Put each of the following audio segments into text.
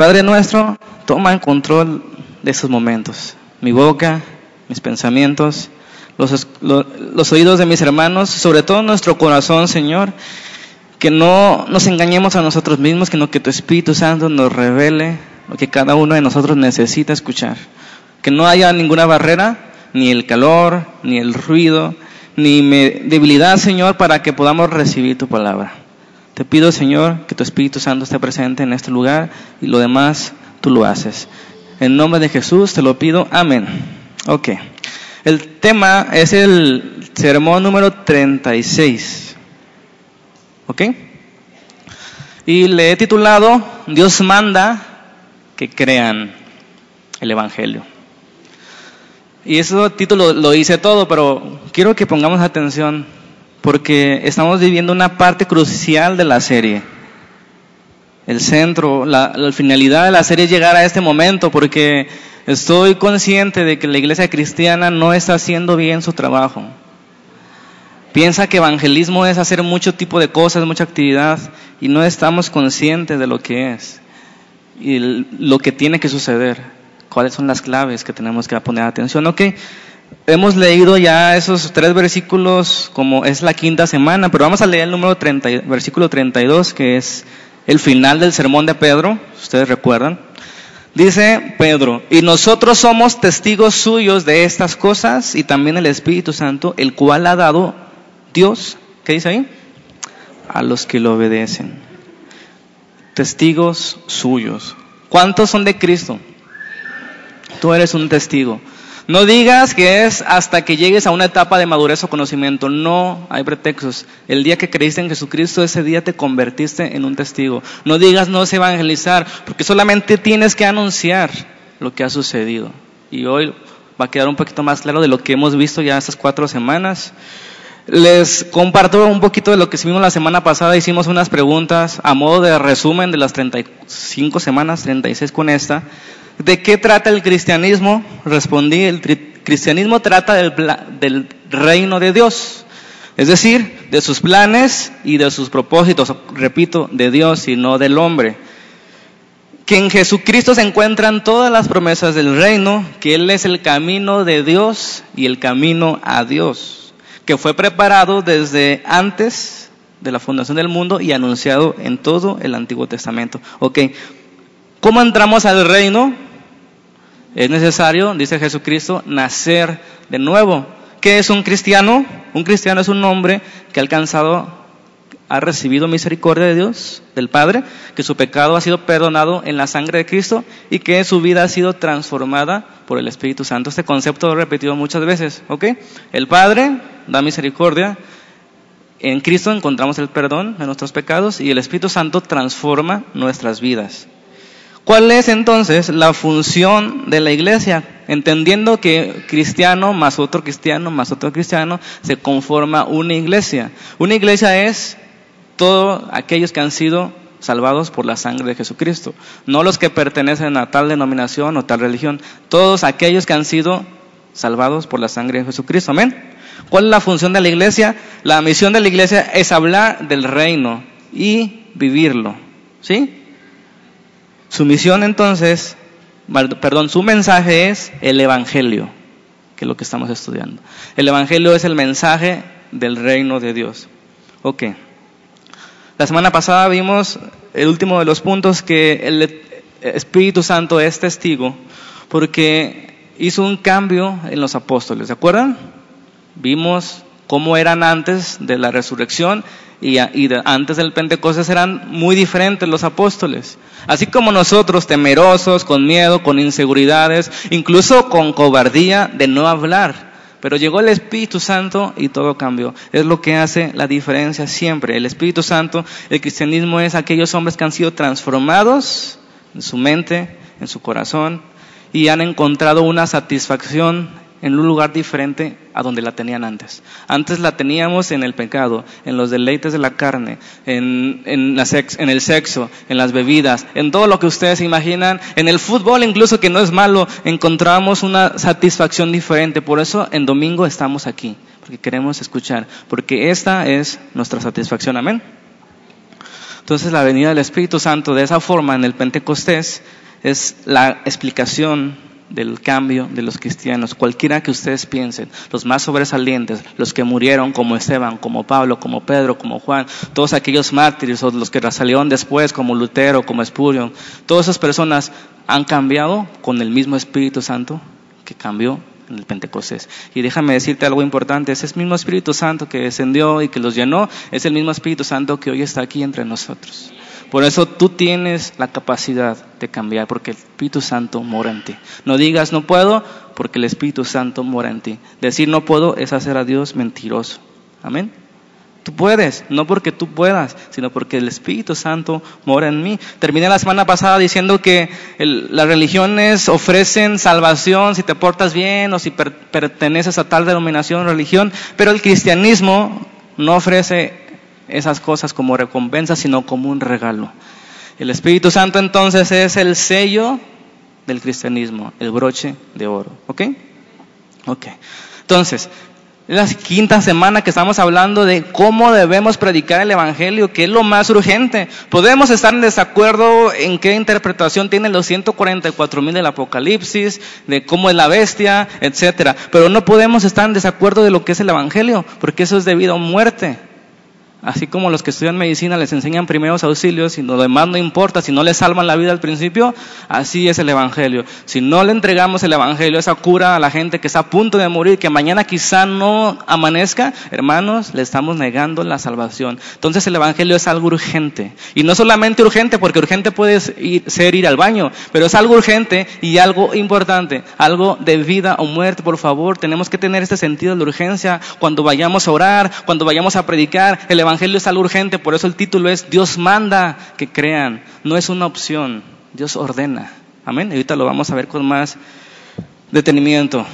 Padre nuestro, toma en control de esos momentos. Mi boca, mis pensamientos, los, los, oídos de mis hermanos, sobre todo nuestro corazón, Señor. Que no nos engañemos a nosotros mismos, sino que tu Espíritu Santo nos revele lo que cada uno de nosotros necesita escuchar. Que no haya ninguna barrera, ni el calor, ni el ruido, ni debilidad, Señor, para que podamos recibir tu palabra. Te pido, Señor, que tu Espíritu Santo esté presente en este lugar y lo demás tú lo haces. En nombre de Jesús te lo pido. Amén. Ok. El tema es el sermón número 36. ¿Ok? Y le he titulado Dios manda que crean el Evangelio. Y ese título lo hice todo, pero quiero que pongamos atención porque estamos viviendo una parte crucial de la serie. El centro, la, finalidad de la serie es llegar a este momento porque estoy consciente de que la iglesia cristiana no está haciendo bien su trabajo. Piensa que evangelismo es hacer mucho tipo de cosas, mucha actividad y no estamos conscientes de lo que es y lo que tiene que suceder cuáles son las claves que tenemos que poner atención. Ok, hemos leído ya esos tres versículos como es la quinta semana, pero vamos a leer el número 30, versículo 32, que es el final del sermón de Pedro, ustedes recuerdan. Dice Pedro, y nosotros somos testigos suyos de estas cosas y también el Espíritu Santo, el cual ha dado Dios, ¿qué dice ahí? A los que lo obedecen. Testigos suyos. ¿Cuántos son de Cristo? Tú eres un testigo. No digas que es hasta que llegues a una etapa de madurez o conocimiento. No hay pretextos. El día que creíste en Jesucristo, ese día te convertiste en un testigo. No digas no es evangelizar, porque solamente tienes que anunciar lo que ha sucedido. Y hoy va a quedar un poquito más claro de lo que hemos visto ya estas cuatro semanas. Les comparto un poquito de lo que vimos la semana pasada. Hicimos unas preguntas a modo de resumen de las 35 semanas, 36 con esta. ¿De qué trata el cristianismo? Respondí, el cristianismo trata del, reino de Dios, es decir, de sus planes y de sus propósitos, repito, de Dios y no del hombre. Que en Jesucristo se encuentran todas las promesas del reino, que Él es el camino de Dios y el camino a Dios, que fue preparado desde antes de la fundación del mundo y anunciado en todo el Antiguo Testamento. Ok, ¿cómo entramos al reino? Es necesario, dice Jesucristo, nacer de nuevo. ¿Qué es un cristiano? Un cristiano es un hombre que ha alcanzado, ha recibido misericordia de Dios, del Padre, que su pecado ha sido perdonado en la sangre de Cristo y que su vida ha sido transformada por el Espíritu Santo. Este concepto lo he repetido muchas veces, ¿ok? El Padre da misericordia, en Cristo encontramos el perdón de nuestros pecados y el Espíritu Santo transforma nuestras vidas. ¿Cuál es entonces la función de la iglesia? Entendiendo que cristiano más otro cristiano más otro cristiano se conforma una iglesia. Una iglesia es todos aquellos que han sido salvados por la sangre de Jesucristo, no los que pertenecen a tal denominación o tal religión, todos aquellos que han sido salvados por la sangre de Jesucristo. Amén. ¿Cuál es la función de la iglesia? La misión de la iglesia es hablar del reino y vivirlo. ¿Sí? Su misión entonces, perdón, su mensaje es el Evangelio, que es lo que estamos estudiando. El Evangelio es el mensaje del reino de Dios. Ok. La semana pasada vimos el último de los puntos que el Espíritu Santo es testigo porque hizo un cambio en los apóstoles. ¿Se acuerdan? Vimos cómo eran antes de la resurrección y, antes del Pentecostés eran muy diferentes los apóstoles. Así como nosotros, temerosos, con miedo, con inseguridades, incluso con cobardía de no hablar. Pero llegó el Espíritu Santo y todo cambió. Es lo que hace la diferencia siempre. El Espíritu Santo, el cristianismo es aquellos hombres que han sido transformados en su mente, en su corazón, y han encontrado una satisfacción en un lugar diferente a donde la tenían antes. Antes la teníamos en el pecado, en los deleites de la carne, en, en, el sexo, en las bebidas, en todo lo que ustedes imaginan, en el fútbol incluso que no es malo, encontramos una satisfacción diferente. Por eso en domingo estamos aquí, porque queremos escuchar, porque esta es nuestra satisfacción. Amén. Entonces la venida del Espíritu Santo de esa forma en el Pentecostés es la explicación del cambio de los cristianos, cualquiera que ustedes piensen, los más sobresalientes, los que murieron como Esteban, como Pablo, como Pedro, como Juan, todos aquellos mártires o los que salieron después como Lutero, como Spurgeon, todas esas personas han cambiado con el mismo Espíritu Santo que cambió en el Pentecostés. Y déjame decirte algo importante, ese mismo Espíritu Santo que descendió y que los llenó, es el mismo Espíritu Santo que hoy está aquí entre nosotros. Por eso tú tienes la capacidad de cambiar, porque el Espíritu Santo mora en ti. No digas no puedo, porque el Espíritu Santo mora en ti. Decir no puedo es hacer a Dios mentiroso. Amén. Tú puedes, no porque tú puedas, sino porque el Espíritu Santo mora en mí. Terminé la semana pasada diciendo que las religiones ofrecen salvación si te portas bien o si perteneces a tal denominación o religión, pero el cristianismo no ofrece esas cosas como recompensa, sino como un regalo. El Espíritu Santo entonces es el sello del cristianismo, el broche de oro. ¿Ok? Ok. Entonces, es la quinta semana que estamos hablando de cómo debemos predicar el Evangelio, que es lo más urgente. Podemos estar en desacuerdo en qué interpretación tienen los 144 mil del Apocalipsis, de cómo es la bestia, etcétera. Pero no podemos estar en desacuerdo de lo que es el Evangelio, porque eso es debido a muerte. Así como los que estudian medicina les enseñan primeros auxilios y lo demás no importa, si no les salvan la vida al principio, así es el Evangelio. Si no le entregamos el Evangelio, esa cura a la gente que está a punto de morir, que mañana quizá no amanezca, hermanos, le estamos negando la salvación. Entonces el Evangelio es algo urgente. Y no solamente urgente, porque urgente puede ser ir al baño, pero es algo urgente y algo importante, algo de vida o muerte, por favor. Tenemos que tener este sentido de urgencia cuando vayamos a orar, cuando vayamos a predicar. El Evangelio es algo urgente, por eso el título es Dios manda que crean, no es una opción, Dios ordena. Amén. Y ahorita lo vamos a ver con más detenimiento.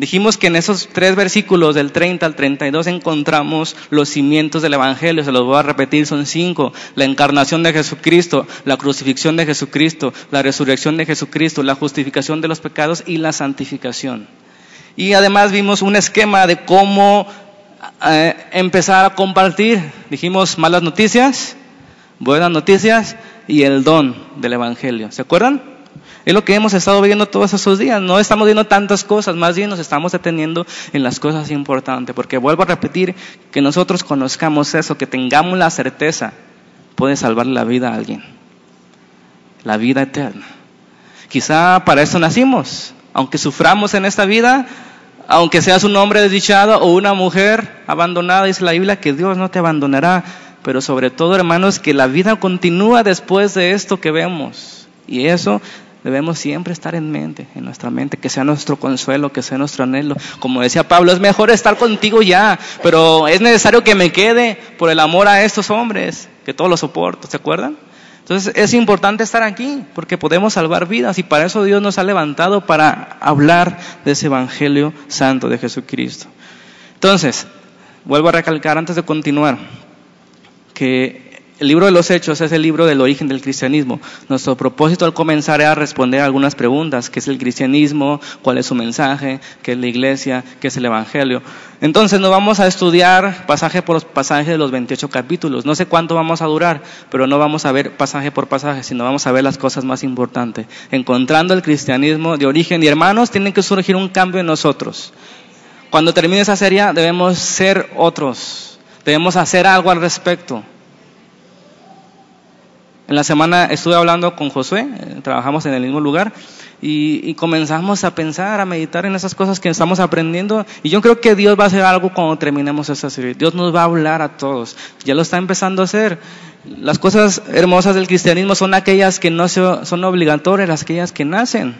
Dijimos que en esos tres versículos del 30 al 32 encontramos los cimientos del Evangelio, se los voy a repetir, son cinco. La encarnación de Jesucristo, la crucifixión de Jesucristo, la resurrección de Jesucristo, la justificación de los pecados y la santificación. Y además vimos un esquema de cómo empezar a compartir. Dijimos malas noticias, buenas noticias y el don del Evangelio. ¿Se acuerdan? Es lo que hemos estado viendo todos esos días. No estamos viendo tantas cosas, más bien nos estamos deteniendo en las cosas importantes. Porque vuelvo a repetir, que nosotros conozcamos eso, que tengamos la certeza, puede salvar la vida a alguien. La vida eterna. Quizá para eso nacimos. Aunque suframos en esta vida, aunque seas un hombre desdichado o una mujer abandonada, dice la Biblia que Dios no te abandonará, pero sobre todo, hermanos, que la vida continúa después de esto que vemos. Y eso debemos siempre estar en mente, en nuestra mente, que sea nuestro consuelo, que sea nuestro anhelo. Como decía Pablo, es mejor estar contigo ya, pero es necesario que me quede por el amor a estos hombres, que todos lo soporto, ¿se acuerdan? Entonces es importante estar aquí porque podemos salvar vidas y para eso Dios nos ha levantado para hablar de ese Evangelio Santo de Jesucristo. Entonces, vuelvo a recalcar antes de continuar que el libro de los Hechos es el libro del origen del cristianismo. Nuestro propósito al comenzar era responder a algunas preguntas. ¿Qué es el cristianismo? ¿Cuál es su mensaje? ¿Qué es la iglesia? ¿Qué es el evangelio? Entonces no vamos a estudiar pasaje por pasaje de los 28 capítulos. No sé cuánto vamos a durar, pero no vamos a ver pasaje por pasaje, sino vamos a ver las cosas más importantes. Encontrando el cristianismo de origen. Y hermanos, tiene que surgir un cambio en nosotros. Cuando termine esa serie debemos ser otros. Debemos hacer algo al respecto. En la semana estuve hablando con Josué, eh, trabajamos en el mismo lugar, y, comenzamos a pensar, a meditar en esas cosas que estamos aprendiendo. Y yo creo que Dios va a hacer algo cuando terminemos esta serie. Dios nos va a hablar a todos. Ya lo está empezando a hacer. Las cosas hermosas del cristianismo son aquellas que no son obligatorias, las aquellas que nacen.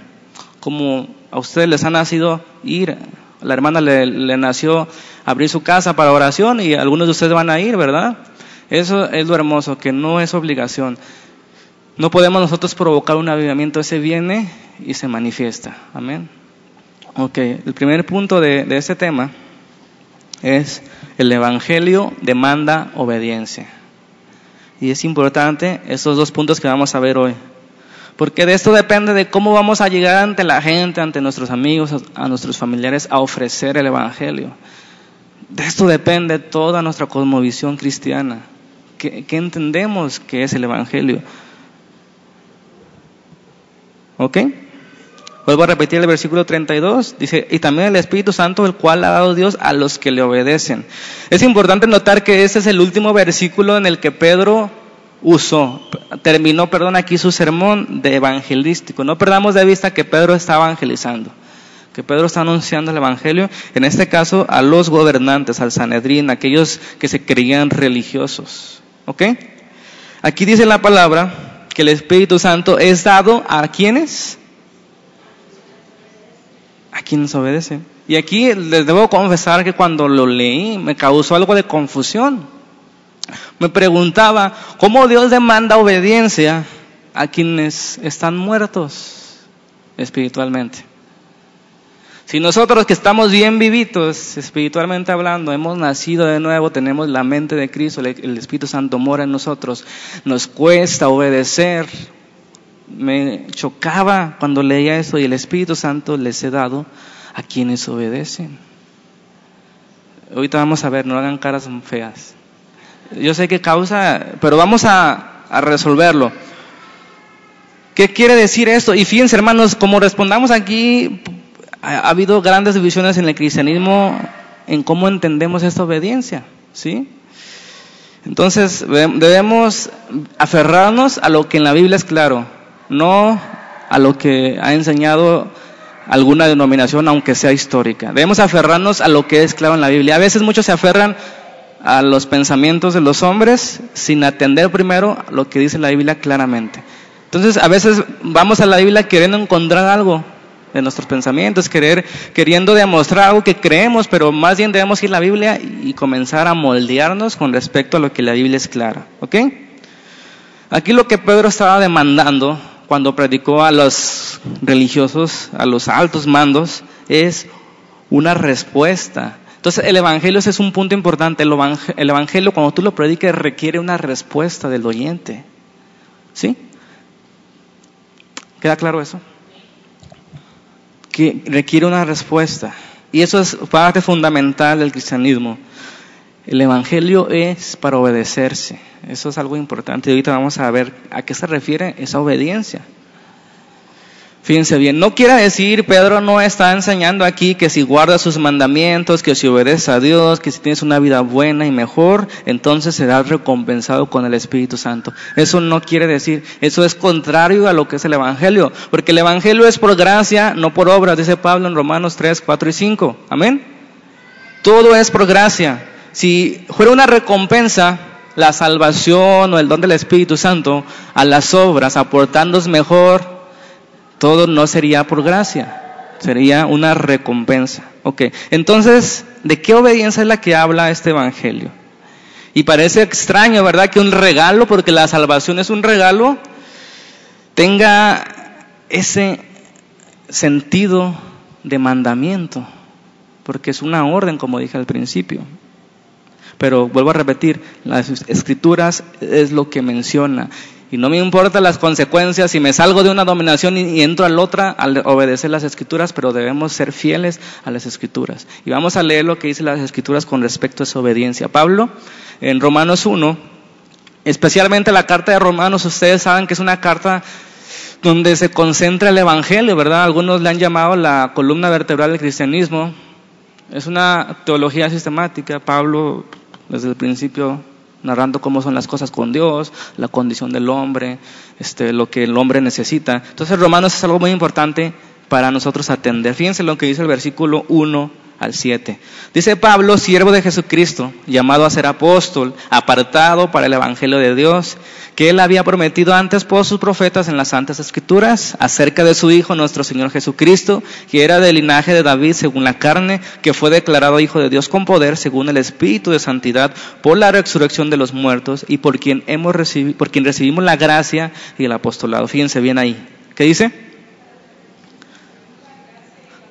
Como a ustedes les ha nacido ir. La hermana le, le nació abrir su casa para oración y algunos de ustedes van a ir, ¿verdad? Eso es lo hermoso, que no es obligación. No podemos nosotros provocar un avivamiento, ese viene y se manifiesta. Amén. Ok, el primer punto de, de este tema es el Evangelio demanda obediencia. Y es importante estos dos puntos que vamos a ver hoy. Porque de esto depende de cómo vamos a llegar ante la gente, ante nuestros amigos, a nuestros familiares, a ofrecer el Evangelio. De esto depende toda nuestra cosmovisión cristiana ¿Qué, entendemos que es el Evangelio? ¿Ok? Vuelvo a repetir el versículo 32. Dice, y también el Espíritu Santo, el cual ha dado Dios a los que le obedecen. Es importante notar que este es el último versículo en el que Pedro usó, terminó, perdón, aquí su sermón de evangelístico. No perdamos de vista que Pedro está evangelizando, que Pedro está anunciando el Evangelio, en este caso a los gobernantes, al Sanedrín, aquellos que se creían religiosos. ¿Ok? Aquí dice la palabra que el Espíritu Santo es dado a quienes? A quienes obedecen. Y aquí les debo confesar que cuando lo leí me causó algo de confusión. Me preguntaba, ¿cómo Dios demanda obediencia a quienes están muertos espiritualmente? Si nosotros que estamos bien vivitos, espiritualmente hablando, hemos nacido de nuevo, tenemos la mente de Cristo, el Espíritu Santo mora en nosotros, nos cuesta obedecer. Me chocaba cuando leía eso y el Espíritu Santo les he dado a quienes obedecen. Ahorita vamos a ver, no hagan caras feas. Yo sé que causa, pero vamos a, a resolverlo. ¿Qué quiere decir esto? Y fíjense, hermanos, como respondamos aquí, ha, habido grandes divisiones en el cristianismo en cómo entendemos esta obediencia, ¿sí? Entonces debemos aferrarnos a lo que en la Biblia es claro, no a lo que ha enseñado alguna denominación, aunque sea histórica. Debemos aferrarnos a lo que es claro en la Biblia. A veces muchos se aferran a los pensamientos de los hombres sin atender primero lo que dice la Biblia claramente. Entonces, a veces vamos a la Biblia queriendo encontrar algo, de nuestros pensamientos, querer, queriendo demostrar algo que creemos, pero más bien debemos ir a la Biblia y comenzar a moldearnos con respecto a lo que la Biblia es clara. ¿Ok? Aquí lo que Pedro estaba demandando cuando predicó a los religiosos, a los altos mandos, es una respuesta. Entonces el Evangelio ese es un punto importante. El evangelio, el evangelio cuando tú lo prediques requiere una respuesta del oyente. ¿Sí? ¿Queda claro eso? Que requiere una respuesta. Y eso es parte fundamental del cristianismo. El Evangelio es para obedecerse. Eso es algo importante. Y ahorita vamos a ver a qué se refiere esa obediencia. Fíjense bien, no quiere decir, Pedro no está enseñando aquí que si guardas sus mandamientos, que si obedeces a Dios, que si tienes una vida buena y mejor, entonces serás recompensado con el Espíritu Santo. Eso no quiere decir, eso es contrario a lo que es el Evangelio, porque el Evangelio es por gracia, no por obra, dice Pablo en Romanos 3, 4 y 5. Amén. Todo es por gracia. Si fuera una recompensa, la salvación o el don del Espíritu Santo a las obras, aportándonos mejor, todo no sería por gracia, sería una recompensa. Ok, entonces, ¿de qué obediencia es la que habla este Evangelio? Y parece extraño, ¿verdad? Que un regalo, porque la salvación es un regalo, tenga ese sentido de mandamiento, porque es una orden, como dije al principio. Pero vuelvo a repetir, las escrituras es lo que menciona. Y no me importan las consecuencias si me salgo de una dominación y, entro a la otra al obedecer las escrituras, pero debemos ser fieles a las escrituras. Y vamos a leer lo que dice las escrituras con respecto a esa obediencia. Pablo, en Romanos 1, especialmente la carta de Romanos, ustedes saben que es una carta donde se concentra el Evangelio, ¿verdad? Algunos le han llamado la columna vertebral del cristianismo. Es una teología sistemática. Pablo, desde el principio, narrando cómo son las cosas con Dios, la condición del hombre, este, lo que el hombre necesita. Entonces Romanos es algo muy importante para nosotros atender. Fíjense lo que dice el versículo 1 al 7. Dice Pablo, siervo de Jesucristo, llamado a ser apóstol, apartado para el Evangelio de Dios, que él había prometido antes por sus profetas en las Santas Escrituras, acerca de su Hijo, nuestro Señor Jesucristo, que era del linaje de David según la carne, que fue declarado Hijo de Dios con poder, según el Espíritu de Santidad, por la resurrección de los muertos y por quien, hemos recibido, por quien recibimos la gracia y el apostolado. Fíjense bien ahí. ¿Qué dice?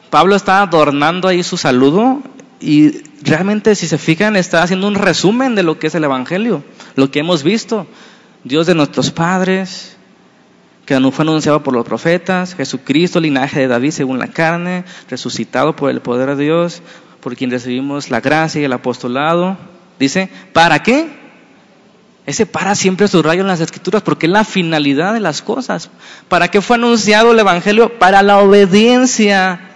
Pablo está adornando ahí su saludo y realmente si se fijan está haciendo un resumen de lo que es el Evangelio, lo que hemos visto. Dios de nuestros padres, que fue anunciado por los profetas, Jesucristo, linaje de David según la carne, resucitado por el poder de Dios, por quien recibimos la gracia y el apostolado. Dice, ¿para qué? Ese para siempre subrayo en las escrituras porque es la finalidad de las cosas. ¿Para qué fue anunciado el Evangelio? Para la obediencia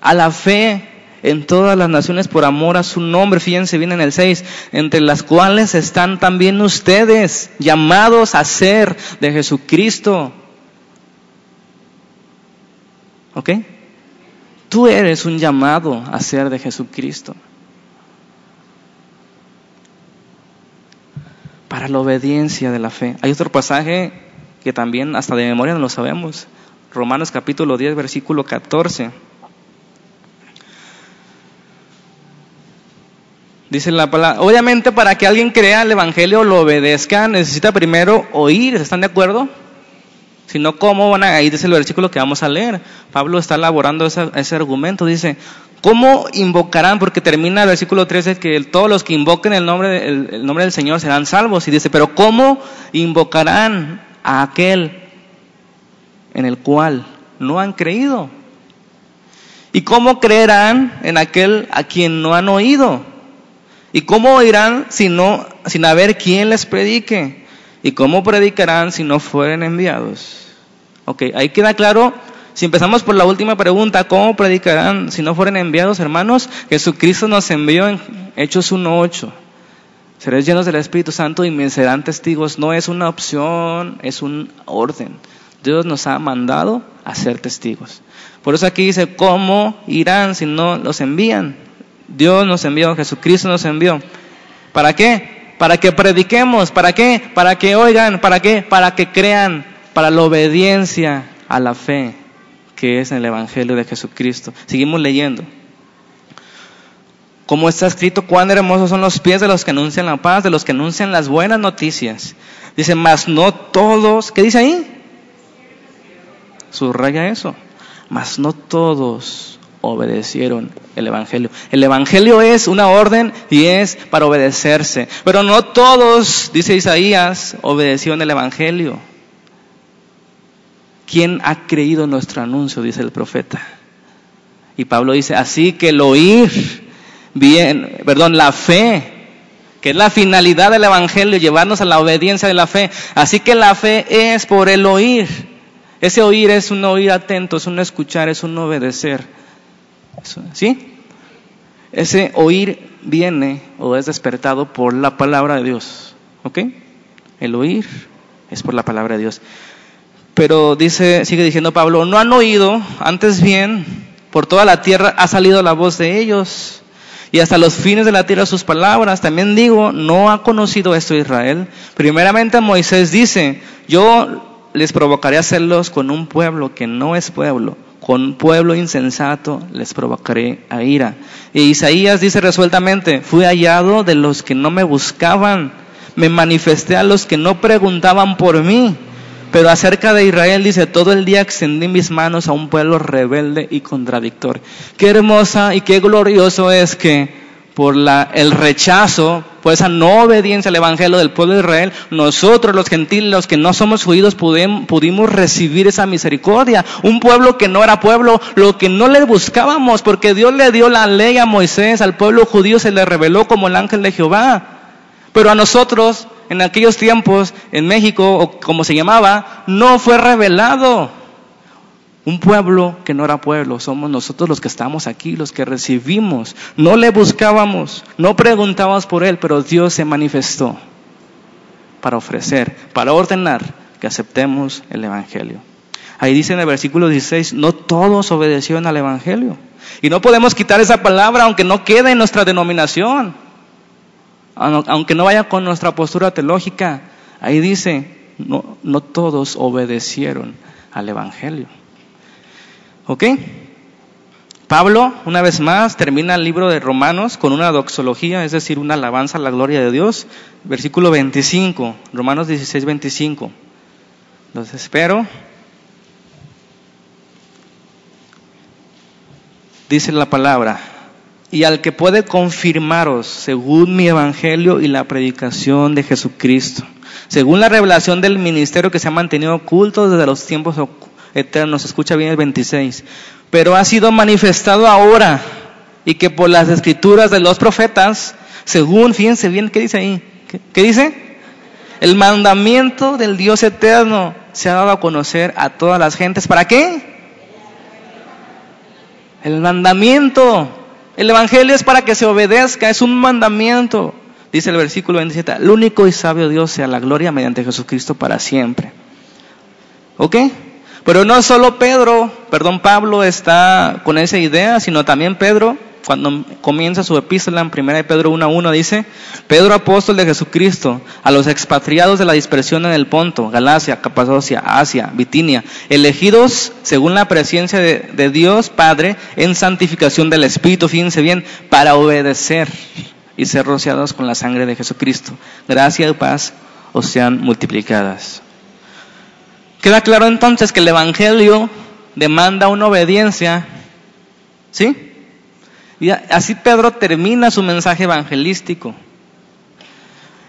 a la fe en todas las naciones por amor a su nombre. Fíjense bien en el 6, entre las cuales están también ustedes llamados a ser de Jesucristo. ¿Ok? Tú eres un llamado a ser de Jesucristo. Para la obediencia de la fe. Hay otro pasaje que también hasta de memoria no lo sabemos. Romanos capítulo 10, versículo 14. Dice la palabra, obviamente para que alguien crea el Evangelio, lo obedezca, necesita primero oír, ¿están de acuerdo? Si no, ¿cómo van a...? Ahí dice el versículo que vamos a leer. Pablo está elaborando ese, argumento. Dice, ¿cómo invocarán? Porque termina el versículo 13 que todos los que invoquen el nombre, el nombre del Señor serán salvos. Y dice, pero ¿cómo invocarán a aquel en el cual no han creído? ¿Y cómo creerán en aquel a quien no han oído? ¿Y cómo oirán si no, sin haber quien les predique? ¿Y cómo predicarán si no fueren enviados? Ok, ahí queda claro. Si empezamos por la última pregunta, ¿cómo predicarán si no fueren enviados, hermanos? Jesucristo nos envió en Hechos 1.8. Seréis llenos del Espíritu Santo y me serán testigos. No es una opción, es un orden. Dios nos ha mandado a ser testigos. Por eso aquí dice, ¿cómo irán si no los envían? Dios nos envió, Jesucristo nos envió. ¿Para qué? Para que prediquemos. ¿Para qué? Para que oigan. ¿Para qué? Para que crean. Para la obediencia a la fe que es en el Evangelio de Jesucristo. Seguimos leyendo. Como está escrito, cuán hermosos son los pies de los que anuncian la paz, de los que anuncian las buenas noticias. Dice, mas no todos, ¿qué dice ahí? Subraya eso. Mas no todos obedecieron el Evangelio. El Evangelio es una orden y es para obedecerse. Pero no todos, dice Isaías, obedecieron el Evangelio. ¿Quién ha creído nuestro anuncio? Dice el profeta. Y Pablo dice, así que el oír, bien, perdón, la fe, que es la finalidad del Evangelio, llevarnos a la obediencia de la fe. Así que la fe es por el oír. Ese oír es un oír atento, es un escuchar, es un obedecer. ¿Sí? Ese oír viene o es despertado por la palabra de Dios. ¿Ok? El oír es por la palabra de Dios. Pero dice, sigue diciendo Pablo, no han oído, antes bien, por toda la tierra ha salido la voz de ellos. Y hasta los fines de la tierra sus palabras. También digo, no ha conocido esto Israel. Primeramente Moisés dice, yo les provocaré a hacerlos con un pueblo que no es pueblo con pueblo insensato les provocaré a ira. Y Isaías dice resueltamente, fui hallado de los que no me buscaban, me manifesté a los que no preguntaban por mí. Pero acerca de Israel dice, todo el día extendí mis manos a un pueblo rebelde y contradictor. Qué hermosa y qué glorioso es que por la, el rechazo, por esa no obediencia al Evangelio del pueblo de Israel, nosotros los gentiles, los que no somos judíos, pudimos recibir esa misericordia. Un pueblo que no era pueblo, lo que no le buscábamos, porque Dios le dio la ley a Moisés, al pueblo judío se le reveló como el ángel de Jehová. Pero a nosotros, en aquellos tiempos, en México, o como se llamaba, no fue revelado. Un pueblo que no era pueblo, somos nosotros los que estamos aquí, los que recibimos. No le buscábamos, no preguntábamos por él, pero Dios se manifestó para ofrecer, para ordenar que aceptemos el Evangelio. Ahí dice en el versículo 16, no todos obedecieron al Evangelio. Y no podemos quitar esa palabra aunque no quede en nuestra denominación, aunque no vaya con nuestra postura teológica. Ahí dice, no, no todos obedecieron al Evangelio. ¿Ok? Pablo, una vez más, termina el libro de Romanos con una doxología, es decir, una alabanza a la gloria de Dios. Versículo 25, Romanos 16, 25. Los espero. Dice la palabra, y al que puede confirmaros según mi evangelio y la predicación de Jesucristo, según la revelación del ministerio que se ha mantenido oculto desde los tiempos eternos. Escucha bien el 26. Pero ha sido manifestado ahora y que por las escrituras de los profetas, según, fíjense bien, ¿qué dice ahí? ¿Qué, dice? El mandamiento del Dios eterno se ha dado a conocer a todas las gentes. ¿Para qué? El mandamiento. El Evangelio es para que se obedezca, es un mandamiento. Dice el versículo 27, el único y sabio Dios sea la gloria mediante Jesucristo para siempre. ¿Ok? Pero no solo Pedro, perdón, Pablo está con esa idea, sino también Pedro cuando comienza su epístola en 1 Pedro 1.1 dice, Pedro apóstol de Jesucristo, a los expatriados de la dispersión en el Ponto, Galacia, Capadocia, Asia, Bitinia, elegidos según la presencia de, Dios Padre en santificación del Espíritu, fíjense bien, para obedecer y ser rociados con la sangre de Jesucristo. Gracia y paz os sean multiplicadas. Queda claro entonces que el Evangelio demanda una obediencia, ¿sí? Y así Pedro termina su mensaje evangelístico.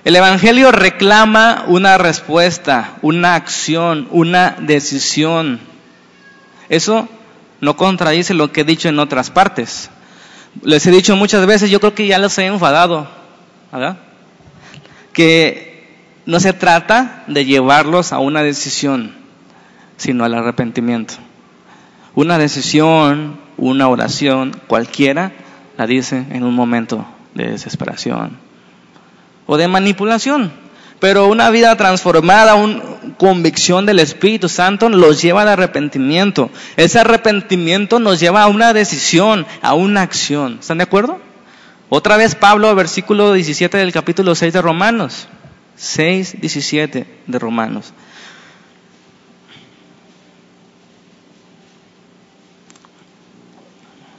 El Evangelio reclama una respuesta, una acción, una decisión. Eso no contradice lo que he dicho en otras partes. Les he dicho muchas veces, yo creo que ya los he enfadado, ¿verdad? Que no se trata de llevarlos a una decisión, sino al arrepentimiento. Una decisión, una oración, cualquiera, la dice en un momento de desesperación o de manipulación. Pero una vida transformada, una convicción del Espíritu Santo los lleva al arrepentimiento. Ese arrepentimiento nos lleva a una decisión, a una acción. ¿Están de acuerdo? Otra vez Pablo, versículo 17 del capítulo 6 de Romanos. 6, 17 de Romanos.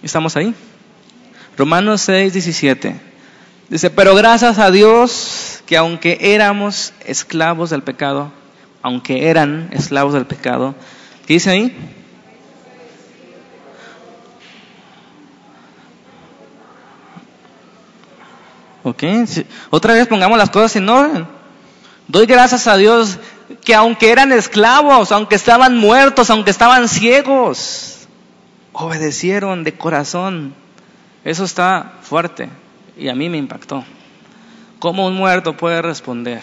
¿Estamos ahí? Romanos 6, 17. Dice, pero gracias a Dios que aunque éramos esclavos del pecado, aunque eran esclavos del pecado, ¿qué dice ahí? Ok, otra vez pongamos las cosas en orden. Doy gracias a Dios que aunque eran esclavos, aunque estaban muertos, aunque estaban ciegos, obedecieron de corazón eso está fuerte y a mí me impactó. ¿Cómo un muerto puede responder?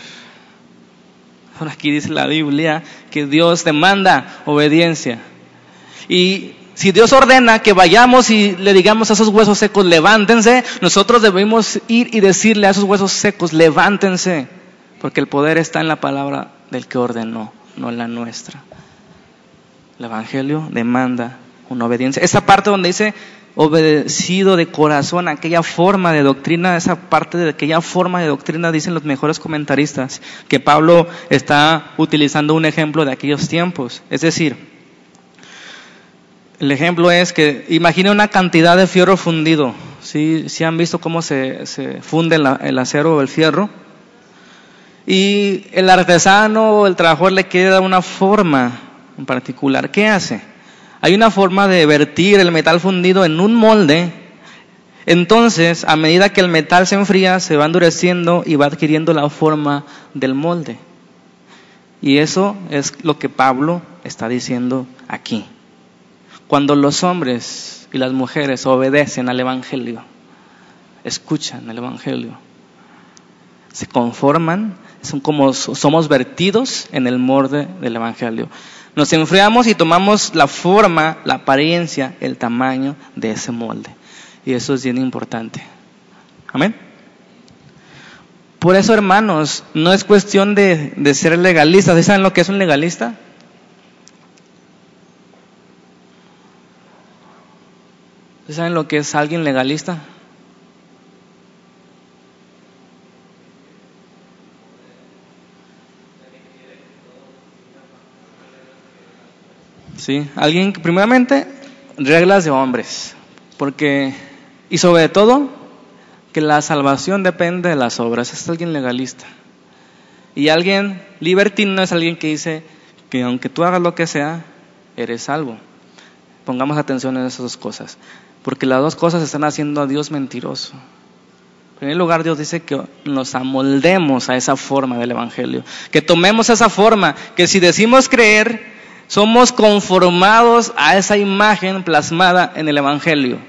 Ahora aquí dice la Biblia que Dios demanda obediencia. Y si Dios ordena que vayamos y le digamos a esos huesos secos, levántense, nosotros debemos ir y decirle a esos huesos secos, levántense, porque el poder está en la palabra del que ordenó, no en la nuestra. El Evangelio demanda una obediencia. Esa parte donde dice, obedecido de corazón aquella forma de doctrina, esa parte de aquella forma de doctrina, dicen los mejores comentaristas, que Pablo está utilizando un ejemplo de aquellos tiempos. Es decir, el ejemplo es que imagine una cantidad de fierro fundido. ¿Sí, han visto cómo se, funde el acero o el fierro? Y el artesano o el trabajador le queda una forma en particular. ¿Qué hace? Hay una forma de vertir el metal fundido en un molde. Entonces, a medida que el metal se enfría, se va endureciendo y va adquiriendo la forma del molde. Y eso es lo que Pablo está diciendo aquí. Cuando los hombres y las mujeres obedecen al Evangelio, escuchan el Evangelio, se conforman, son como somos vertidos en el molde del Evangelio. Nos enfriamos y tomamos la forma, la apariencia, el tamaño de ese molde. Y eso es bien importante. Amén. Por eso, hermanos, no es cuestión de, ser legalistas. ¿Saben lo que es un legalista? ¿Saben lo que es alguien legalista? ¿Sí? Alguien, primeramente, reglas de hombres, porque, y sobre todo, que la salvación depende de las obras, es alguien legalista. Y alguien libertino es alguien que dice que aunque tú hagas lo que sea, eres salvo. Pongamos atención en esas dos cosas, porque las dos cosas están haciendo a Dios mentiroso. En primer lugar, Dios dice que nos amoldemos a esa forma del Evangelio, que tomemos esa forma, que si decimos creer, somos conformados a esa imagen plasmada en el Evangelio.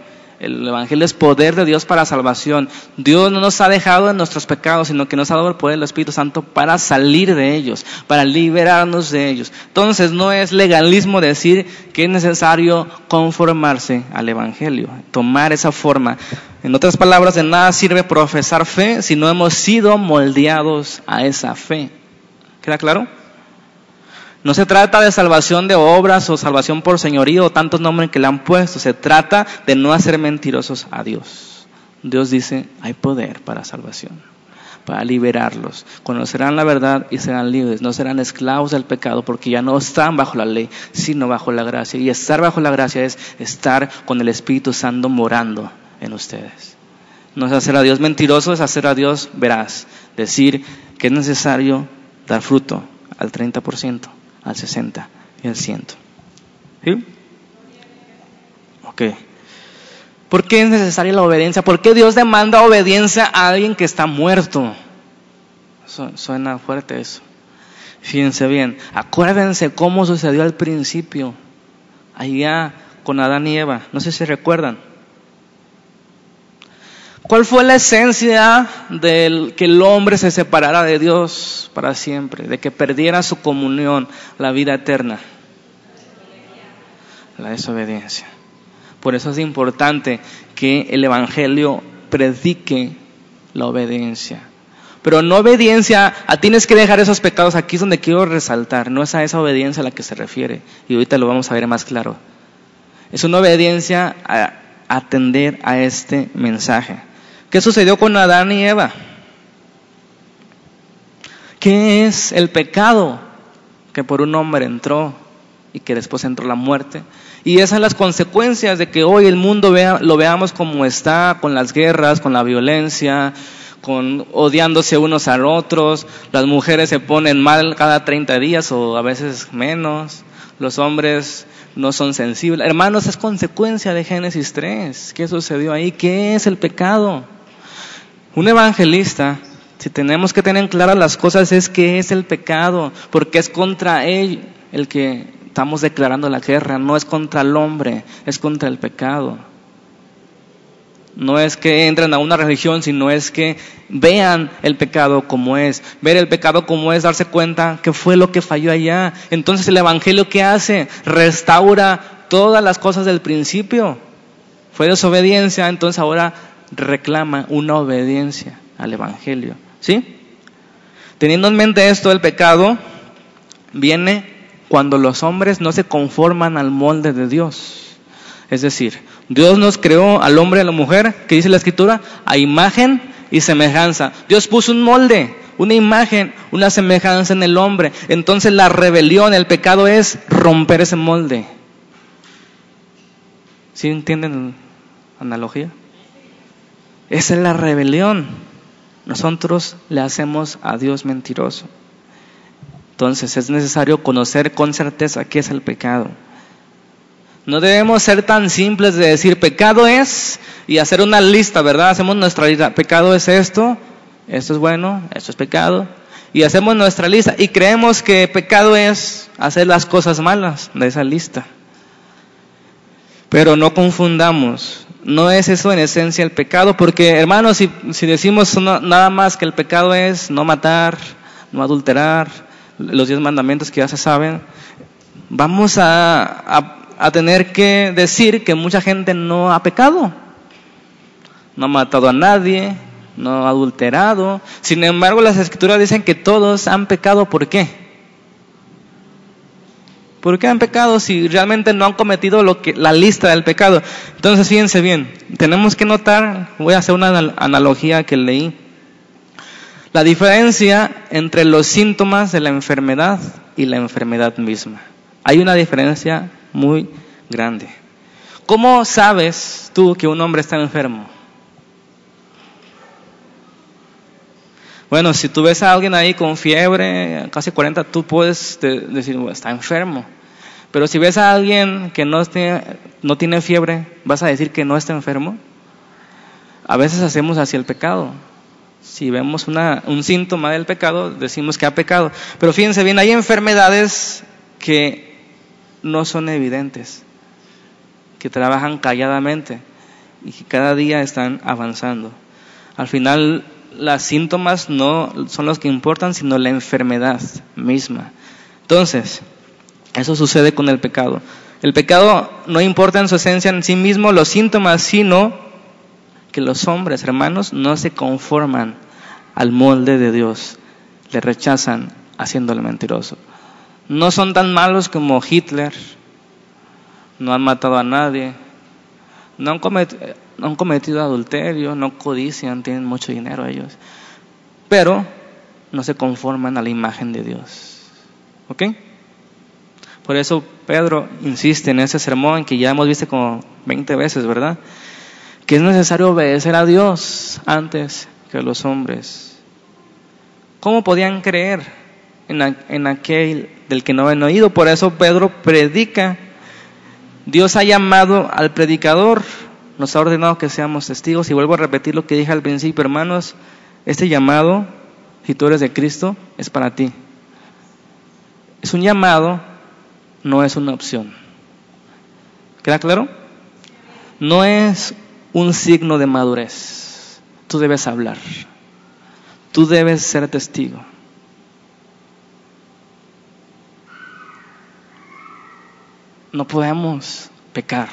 El Evangelio es poder de Dios para salvación. Dios no nos ha dejado en nuestros pecados, sino que nos ha dado el poder del Espíritu Santo para salir de ellos, para liberarnos de ellos. Entonces no es legalismo decir que es necesario conformarse al Evangelio, tomar esa forma. En otras palabras, de nada sirve profesar fe si no hemos sido moldeados a esa fe. ¿Queda claro? No se trata de salvación de obras o salvación por señorío o tantos nombres que le han puesto. Se trata de no hacer mentirosos a Dios. Dios dice, hay poder para salvación, para liberarlos. Conocerán la verdad y serán libres. No serán esclavos del pecado porque ya no están bajo la ley, sino bajo la gracia. Y estar bajo la gracia es estar con el Espíritu Santo morando en ustedes. No es hacer a Dios mentiroso, es hacer a Dios veraz. Decir que es necesario dar fruto al 30% al 60 y al 100. ¿Sí? Ok. ¿Por qué es necesaria la obediencia? ¿Por qué Dios demanda obediencia a alguien que está muerto? Suena fuerte eso. Fíjense bien, acuérdense cómo sucedió al principio, allá con Adán y Eva. No sé si recuerdan. ¿Cuál fue la esencia de que el hombre se separara de Dios para siempre, de que perdiera su comunión, la vida eterna? La desobediencia. Por eso es importante que el Evangelio predique la obediencia. Pero no obediencia a tienes que dejar esos pecados, aquí es donde quiero resaltar, no es a esa obediencia a la que se refiere, y ahorita lo vamos a ver más claro. Es una obediencia a atender a este mensaje. ¿Qué sucedió con Adán y Eva? ¿Qué es el pecado? Que por un hombre entró y que después entró la muerte. Y esas son las consecuencias de que hoy el mundo vea, lo veamos como está, con las guerras, con la violencia, con odiándose unos a otros. Las mujeres se ponen mal cada 30 días o a veces menos. Los hombres no son sensibles. Hermanos, es consecuencia de Génesis 3. ¿Qué sucedió ahí? ¿Qué es el pecado? Un evangelista, si tenemos que tener claras las cosas, es que es el pecado, porque es contra él el que estamos declarando la guerra, no es contra el hombre, es contra el pecado. No es que entren a una religión, sino es que vean el pecado como es. Ver el pecado como es, darse cuenta que fue lo que falló allá. Entonces el Evangelio ¿qué hace? Restaura todas las cosas del principio. Fue desobediencia, entonces ahora reclama una obediencia al Evangelio. ¿Sí? Teniendo en mente esto, el pecado viene cuando los hombres no se conforman al molde de Dios. Es decir, Dios nos creó al hombre y a la mujer, que dice la escritura, a imagen y semejanza. Dios puso un molde, una imagen, una semejanza en el hombre. Entonces la rebelión, el pecado es romper ese molde. ¿Sí entienden la analogía? Esa es la rebelión. Nosotros le hacemos a Dios mentiroso. Entonces es necesario conocer con certeza qué es el pecado. No debemos ser tan simples de decir pecado es y hacer una lista, ¿verdad? Hacemos nuestra lista. Pecado es esto, esto es bueno, esto es pecado. Y hacemos nuestra lista y creemos que pecado es hacer las cosas malas de esa lista. Pero no confundamos no es eso en esencia el pecado, porque hermanos, si, decimos nada más que el pecado es no matar, no adulterar, los diez mandamientos que ya se saben, vamos a, a tener que decir que mucha gente no ha pecado, no ha matado a nadie, no ha adulterado. Sin embargo, las escrituras dicen que todos han pecado, ¿por qué? ¿Por qué han pecado si realmente no han cometido lo que, la lista del pecado? Entonces, fíjense bien, tenemos que notar, voy a hacer una analogía que leí, la diferencia entre los síntomas de la enfermedad y la enfermedad misma. Hay una diferencia muy grande. ¿Cómo sabes tú que un hombre está enfermo? Bueno, si tú ves a alguien ahí con fiebre, casi 40, tú puedes decir, está enfermo. Pero si ves a alguien que no, tiene fiebre, ¿vas a decir que no está enfermo? A veces hacemos así el pecado. Si vemos un síntoma del pecado, decimos que ha pecado. Pero fíjense bien, hay enfermedades que no son evidentes, que trabajan calladamente. y que cada día están avanzando. Al final, los síntomas no son los que importan, sino la enfermedad misma. Entonces, eso sucede con el pecado. El pecado no importa en su esencia en sí mismo los síntomas, sino que los hombres, hermanos, no se conforman al molde de Dios, le rechazan haciéndole mentiroso. No son tan malos como Hitler, no han matado a nadie, no han, cometido, adulterio, no codician, tienen mucho dinero ellos, pero no se conforman a la imagen de Dios. ¿Ok? Por eso Pedro insiste en ese sermón que ya hemos visto como 20 veces, ¿verdad? Que es necesario obedecer a Dios antes que a los hombres. ¿Cómo podían creer en, en aquel del que no habían oído? Por eso Pedro predica Dios ha llamado al predicador, nos ha ordenado que seamos testigos y vuelvo a repetir lo que dije al principio, hermanos, este llamado, si tú eres de Cristo, es para ti. Es un llamado, no es una opción. ¿Queda claro? No es un signo de madurez. Tú debes hablar. Tú debes ser testigo. no podemos pecar.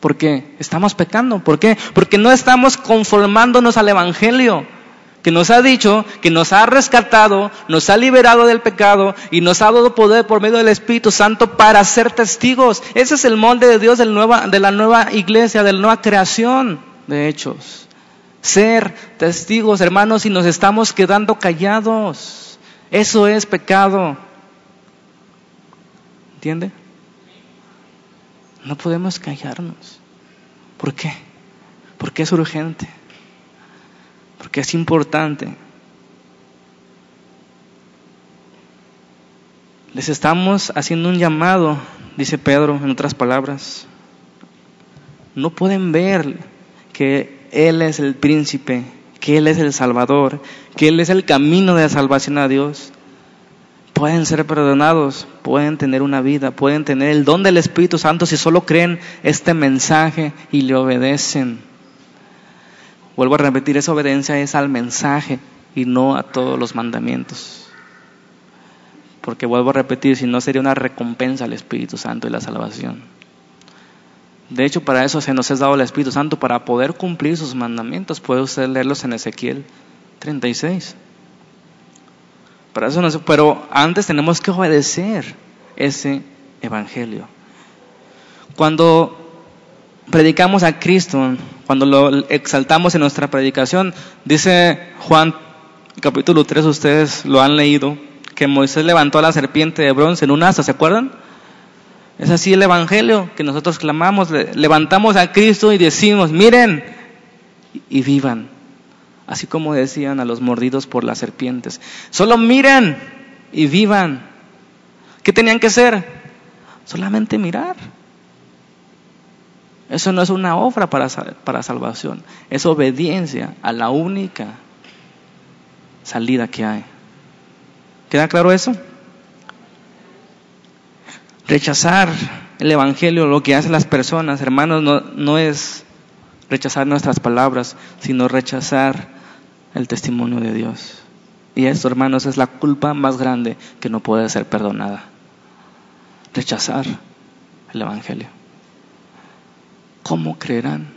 Porque estamos pecando. ¿Por qué? Porque no estamos conformándonos al Evangelio, que nos ha dicho, que nos ha rescatado, nos ha liberado del pecado y nos ha dado poder por medio del Espíritu Santo para ser testigos. Ese es el molde de Dios de la nueva iglesia, de la nueva creación de hechos. Ser testigos, hermanos, y nos estamos quedando callados. Eso es pecado. ¿Entiende? No podemos callarnos. ¿Por qué? Porque es urgente. Porque es importante. Les estamos haciendo un llamado, dice Pedro en otras palabras. No pueden ver que Él es el príncipe, que Él es el Salvador, que Él es el camino de la salvación a Dios pueden ser perdonados, pueden tener una vida, pueden tener el don del Espíritu Santo si solo creen este mensaje y le obedecen. Vuelvo a repetir, esa obediencia es al mensaje y no a todos los mandamientos. Porque vuelvo a repetir, si no sería una recompensa al Espíritu Santo y la salvación. De hecho, para eso se nos ha dado el Espíritu Santo, para poder cumplir sus mandamientos. Puede usted leerlos en Ezequiel 36 eso pero antes tenemos que obedecer ese evangelio. Cuando predicamos a Cristo, cuando lo exaltamos en nuestra predicación, dice Juan capítulo 3, ustedes lo han leído, que Moisés levantó a la serpiente de bronce en un asa, ¿se acuerdan? Es así el evangelio que nosotros clamamos, levantamos a Cristo y decimos, miren y vivan así como decían a los mordidos por las serpientes. Solo miren y vivan. ¿Qué tenían que hacer? Solamente mirar. Eso no es una obra para, para salvación, es obediencia a la única salida que hay. ¿Queda claro eso? Rechazar el Evangelio, lo que hacen las personas, hermanos, no, no es rechazar nuestras palabras, sino rechazar el testimonio de Dios. Y esto, hermanos, es la culpa más grande que no puede ser perdonada. Rechazar el Evangelio. ¿Cómo creerán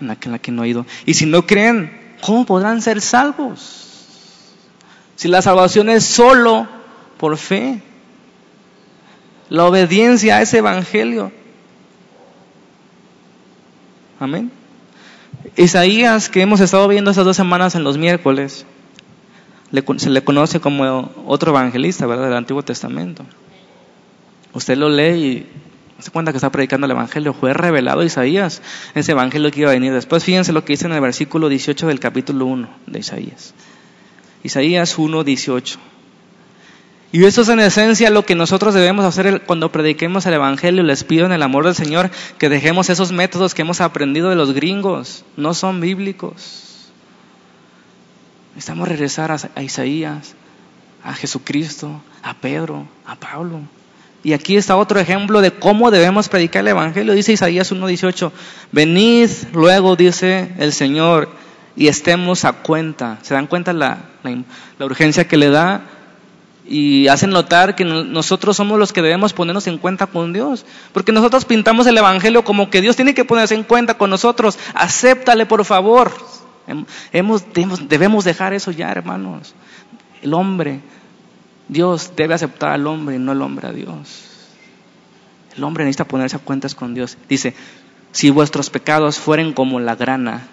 en aquel a quien no ha ido? Y si no creen, ¿cómo podrán ser salvos? Si la salvación es solo por fe, la obediencia a ese Evangelio. Amén. Isaías, que hemos estado viendo estas dos semanas en los miércoles, se le conoce como otro evangelista, ¿verdad? Del Antiguo Testamento. Usted lo lee y se cuenta que está predicando el Evangelio. Fue revelado Isaías, ese Evangelio que iba a venir después. Fíjense lo que dice en el versículo 18 del capítulo 1 de Isaías. Isaías 1, 18. Y eso es en esencia lo que nosotros debemos hacer cuando prediquemos el Evangelio. Les pido en el amor del Señor que dejemos esos métodos que hemos aprendido de los gringos. No son bíblicos. Necesitamos regresar a Isaías, a Jesucristo, a Pedro, a Pablo. Y aquí está otro ejemplo de cómo debemos predicar el Evangelio. Dice Isaías 1.18, venid luego, dice el Señor, y estemos a cuenta. ¿Se dan cuenta la, la, urgencia que le da? Y hacen notar que nosotros somos los que debemos ponernos en cuenta con Dios. Porque nosotros pintamos el Evangelio como que Dios tiene que ponerse en cuenta con nosotros. Acéptale, por favor. Hemos, debemos dejar eso ya, hermanos. El hombre Dios debe aceptar al hombre y no el hombre a Dios. El hombre necesita ponerse a cuentas con Dios. Dice, si vuestros pecados fueren como la grana,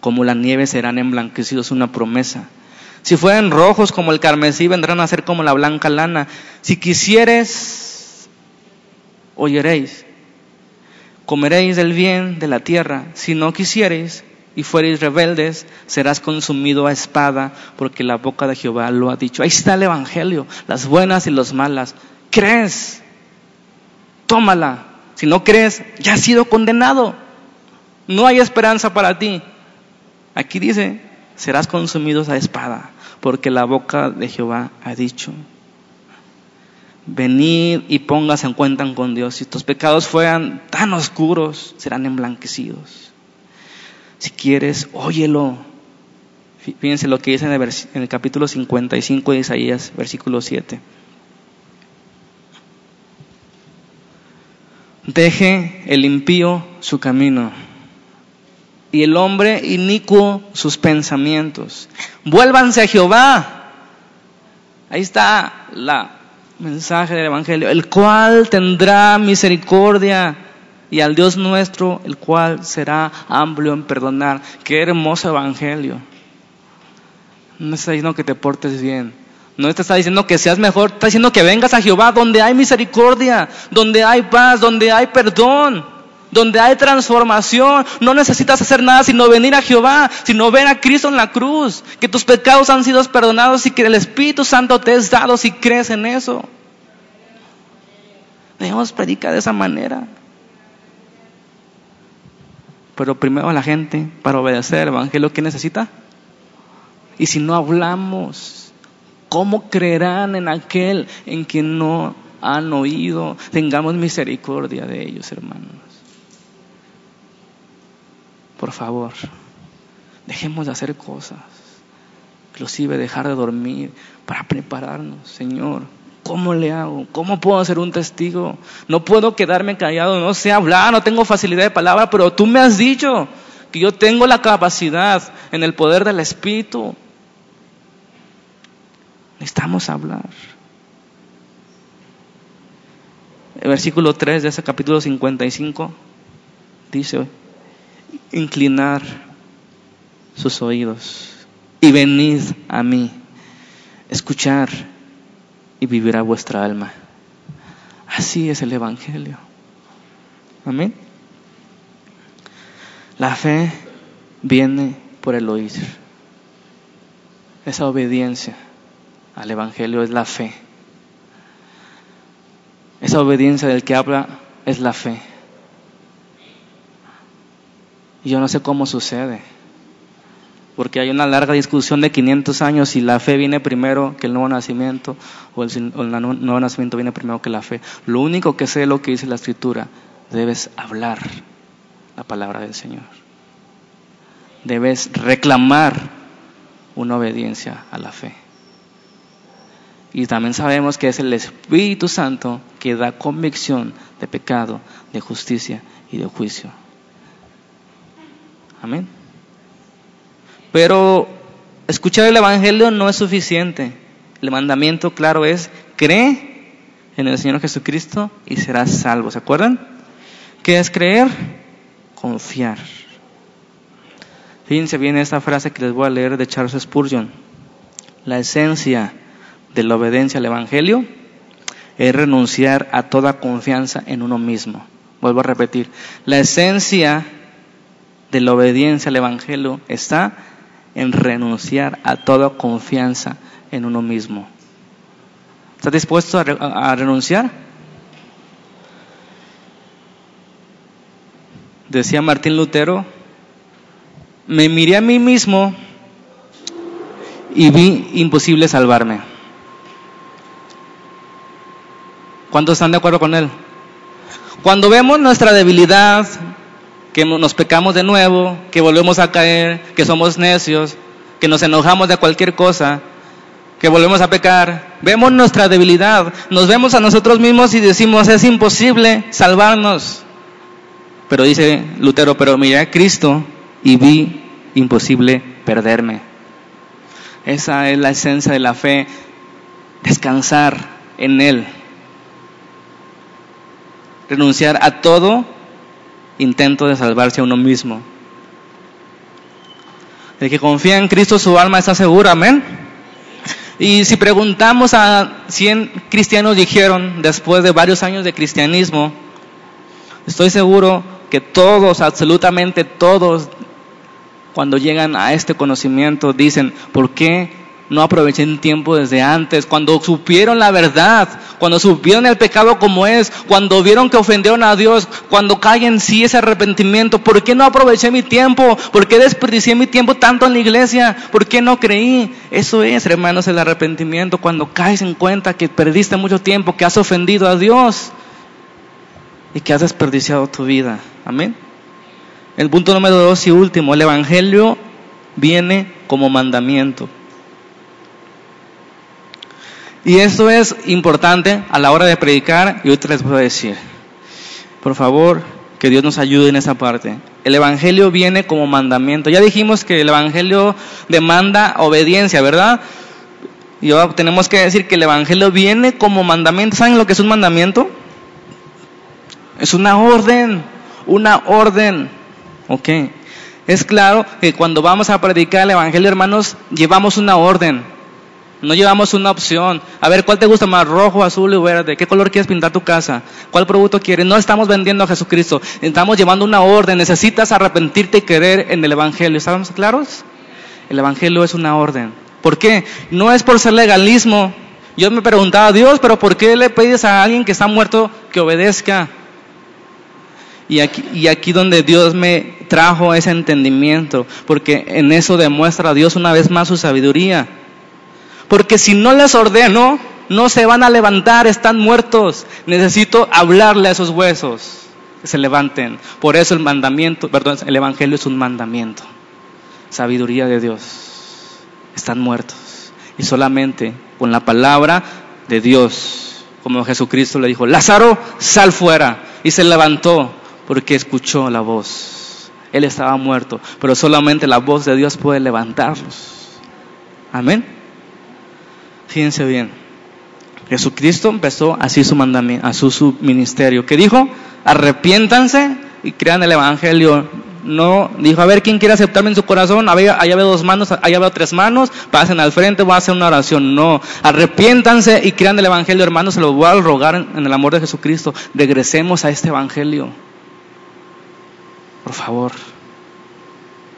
como la nieve serán emblanquecidos, una promesa. Si fueren rojos como el carmesí, vendrán a ser como la blanca lana. Si quisieres, oyeréis, comeréis del bien de la tierra. Si no quisiereis, y fuereis rebeldes, serás consumido a espada, porque la boca de Jehová lo ha dicho. Ahí está el Evangelio, las buenas y las malas. ¿Crees? Tómala. Si no crees, ya has sido condenado. No hay esperanza para ti. Aquí dice, serás consumido a espada, porque la boca de Jehová ha dicho. Venid y póngase en cuenta con Dios. Si tus pecados fueran tan oscuros, serán emblanquecidos. Si quieres, óyelo. Fíjense lo que dice en el, capítulo 55 de Isaías, versículo 7. Deje el impío su camino y el hombre inicuo sus pensamientos. Vuélvanse a Jehová. Ahí está la mensaje del Evangelio, el cual tendrá misericordia y al Dios nuestro, el cual será amplio en perdonar. Qué hermoso evangelio. No está diciendo que te portes bien. No te está diciendo que seas mejor. Está diciendo que vengas a Jehová donde hay misericordia, donde hay paz, donde hay perdón, donde hay transformación. No necesitas hacer nada sino venir a Jehová, sino ver a Cristo en la cruz. Que tus pecados han sido perdonados y que el Espíritu Santo te es dado si crees en eso. Debemos predicar de esa manera. Pero primero la gente, para obedecer el Evangelio, ¿qué necesita? Y si no hablamos, ¿cómo creerán en aquel en quien no han oído? Tengamos misericordia de ellos, hermanos. Por favor, dejemos de hacer cosas, inclusive dejar de dormir para prepararnos, Señor. ¿Cómo le hago? ¿Cómo puedo ser un testigo? No puedo quedarme callado, no sé hablar, no tengo facilidad de palabra, pero tú me has dicho que yo tengo la capacidad en el poder del Espíritu. Necesitamos hablar. El versículo 3 de ese capítulo 55 dice, inclinar sus oídos y venid a mí, escuchar y vivirá vuestra alma. Así es el Evangelio. Amén. La fe viene por el oír. Esa obediencia al Evangelio es la fe. Esa obediencia del que habla es la fe. Yo no sé cómo sucede porque hay una larga discusión de 500 años si la fe viene primero que el nuevo nacimiento o el, nuevo nacimiento viene primero que la fe. Lo único que sé es lo que dice la escritura, debes hablar la palabra del Señor. Debes reclamar una obediencia a la fe. Y también sabemos que es el Espíritu Santo que da convicción de pecado, de justicia y de juicio. Amén. Pero escuchar el Evangelio no es suficiente. El mandamiento claro es, cree en el Señor Jesucristo y serás salvo. ¿Se acuerdan? ¿Qué es creer? Confiar. Fíjense bien esta frase que les voy a leer de Charles Spurgeon. La esencia de la obediencia al Evangelio es renunciar a toda confianza en uno mismo. Vuelvo a repetir. La esencia de la obediencia al Evangelio está en renunciar a toda confianza en uno mismo. ¿Estás dispuesto a, renunciar? Decía Martín Lutero, me miré a mí mismo y vi imposible salvarme. ¿Cuántos están de acuerdo con él? Cuando vemos nuestra debilidad, que nos pecamos de nuevo, que volvemos a caer, que somos necios, que nos enojamos de cualquier cosa, que volvemos a pecar, vemos nuestra debilidad, nos vemos a nosotros mismos y decimos, es imposible salvarnos. Pero dice Lutero, pero miré a Cristo y vi imposible perderme. Esa es la esencia de la fe, descansar en Él, renunciar a todo intento de salvarse a uno mismo. El que confía en Cristo su alma está segura, amén. Y si preguntamos a 100 cristianos dijeron después de varios años de cristianismo, estoy seguro que todos, absolutamente todos, cuando llegan a este conocimiento dicen, ¿por qué no aproveché el tiempo desde antes? Cuando supieron la verdad, cuando supieron el pecado como es, cuando vieron que ofendieron a Dios, cuando cae en sí ese arrepentimiento, ¿por qué no aproveché mi tiempo? ¿Por qué desperdicié mi tiempo tanto en la iglesia? ¿Por qué no creí? Eso es, hermanos, el arrepentimiento, cuando caes en cuenta que perdiste mucho tiempo, que has ofendido a Dios y que has desperdiciado tu vida. Amén. El punto número dos y último, el Evangelio viene como mandamiento. Y esto es importante a la hora de predicar y hoy les voy a decir. Por favor, que Dios nos ayude en esa parte. El Evangelio viene como mandamiento. Ya dijimos que el Evangelio demanda obediencia, ¿verdad? Y ahora tenemos que decir que el Evangelio viene como mandamiento. ¿Saben lo que es un mandamiento? Es una orden, una orden. Ok. Es claro que cuando vamos a predicar el Evangelio, hermanos, llevamos una orden. No llevamos una opción. A ver, ¿cuál te gusta más? Rojo, azul o verde. ¿Qué color quieres pintar tu casa? ¿Cuál producto quieres? No estamos vendiendo a Jesucristo. Estamos llevando una orden. Necesitas arrepentirte y querer en el Evangelio. ¿Estamos claros? El Evangelio es una orden. ¿Por qué? No es por ser legalismo. Yo me preguntaba, Dios, pero ¿por qué le pides a alguien que está muerto que obedezca? Y aquí, y aquí donde Dios me trajo ese entendimiento, porque en eso demuestra a Dios una vez más su sabiduría. Porque si no les ordeno, no se van a levantar, están muertos. Necesito hablarle a esos huesos que se levanten. Por eso el mandamiento, perdón, el evangelio es un mandamiento. Sabiduría de Dios. Están muertos. Y solamente con la palabra de Dios, como Jesucristo le dijo, Lázaro, sal fuera. Y se levantó porque escuchó la voz. Él estaba muerto, pero solamente la voz de Dios puede levantarlos. Amén. Fíjense bien. Jesucristo empezó así su mandamiento, a su, ministerio. ¿Qué dijo? Arrepiéntanse y crean el evangelio. No dijo, a ver, ¿quién quiere aceptarme en su corazón? Allá veo dos manos, allá veo tres manos, pasen al frente, voy a hacer una oración. No, arrepiéntanse y crean el evangelio, hermanos, se lo voy a rogar en el amor de Jesucristo. Regresemos a este evangelio. Por favor.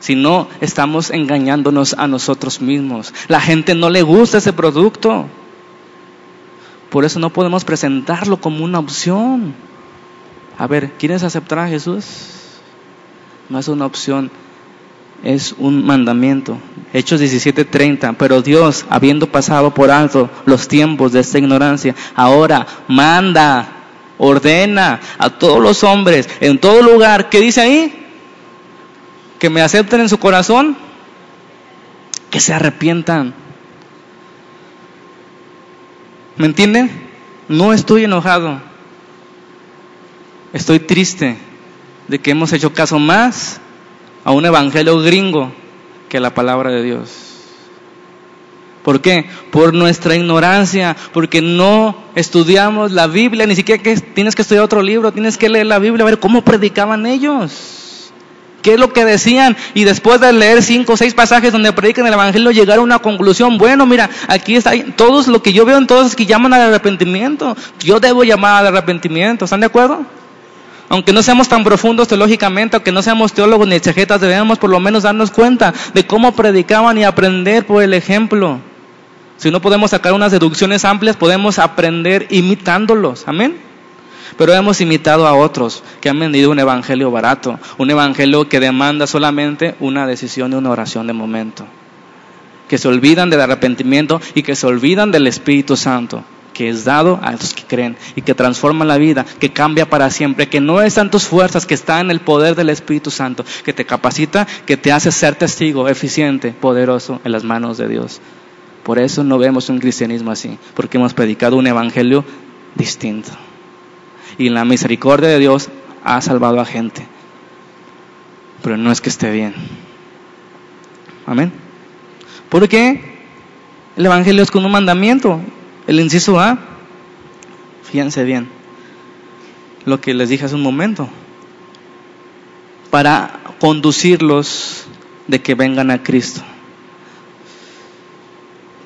Si no, estamos engañándonos a nosotros mismos. La gente no le gusta ese producto. Por eso no podemos presentarlo como una opción. A ver, ¿quieres aceptar a Jesús? No es una opción, es un mandamiento. Hechos 17:30, pero Dios, habiendo pasado por alto los tiempos de esta ignorancia, ahora manda, ordena a todos los hombres en todo lugar, ¿qué dice ahí? Que me acepten en su corazón, que se arrepientan. ¿Me entienden? No estoy enojado. Estoy triste de que hemos hecho caso más a un evangelio gringo que a la palabra de Dios. ¿Por qué? Por nuestra ignorancia, porque no estudiamos la Biblia, ni siquiera que tienes que estudiar otro libro, tienes que leer la Biblia, a ver cómo predicaban ellos. ¿Qué es lo que decían? Y después de leer cinco o seis pasajes donde predican el Evangelio, llegar a una conclusión. Bueno, mira, aquí está, todos lo que yo veo en todos es que llaman al arrepentimiento. Yo debo llamar al arrepentimiento. ¿Están de acuerdo? Aunque no seamos tan profundos teológicamente, aunque no seamos teólogos ni exegetas, debemos por lo menos darnos cuenta de cómo predicaban y aprender por el ejemplo. Si no podemos sacar unas deducciones amplias, podemos aprender imitándolos. Amén pero hemos imitado a otros que han vendido un evangelio barato, un evangelio que demanda solamente una decisión y una oración de momento, que se olvidan del arrepentimiento y que se olvidan del Espíritu Santo, que es dado a los que creen y que transforma la vida, que cambia para siempre, que no están tus fuerzas, que está en el poder del Espíritu Santo, que te capacita, que te hace ser testigo eficiente, poderoso en las manos de Dios. Por eso no vemos un cristianismo así, porque hemos predicado un evangelio distinto. Y la misericordia de Dios ha salvado a gente. Pero no es que esté bien. Amén. Porque el evangelio es con un mandamiento. El inciso A, fíjense bien, lo que les dije hace un momento, para conducirlos de que vengan a Cristo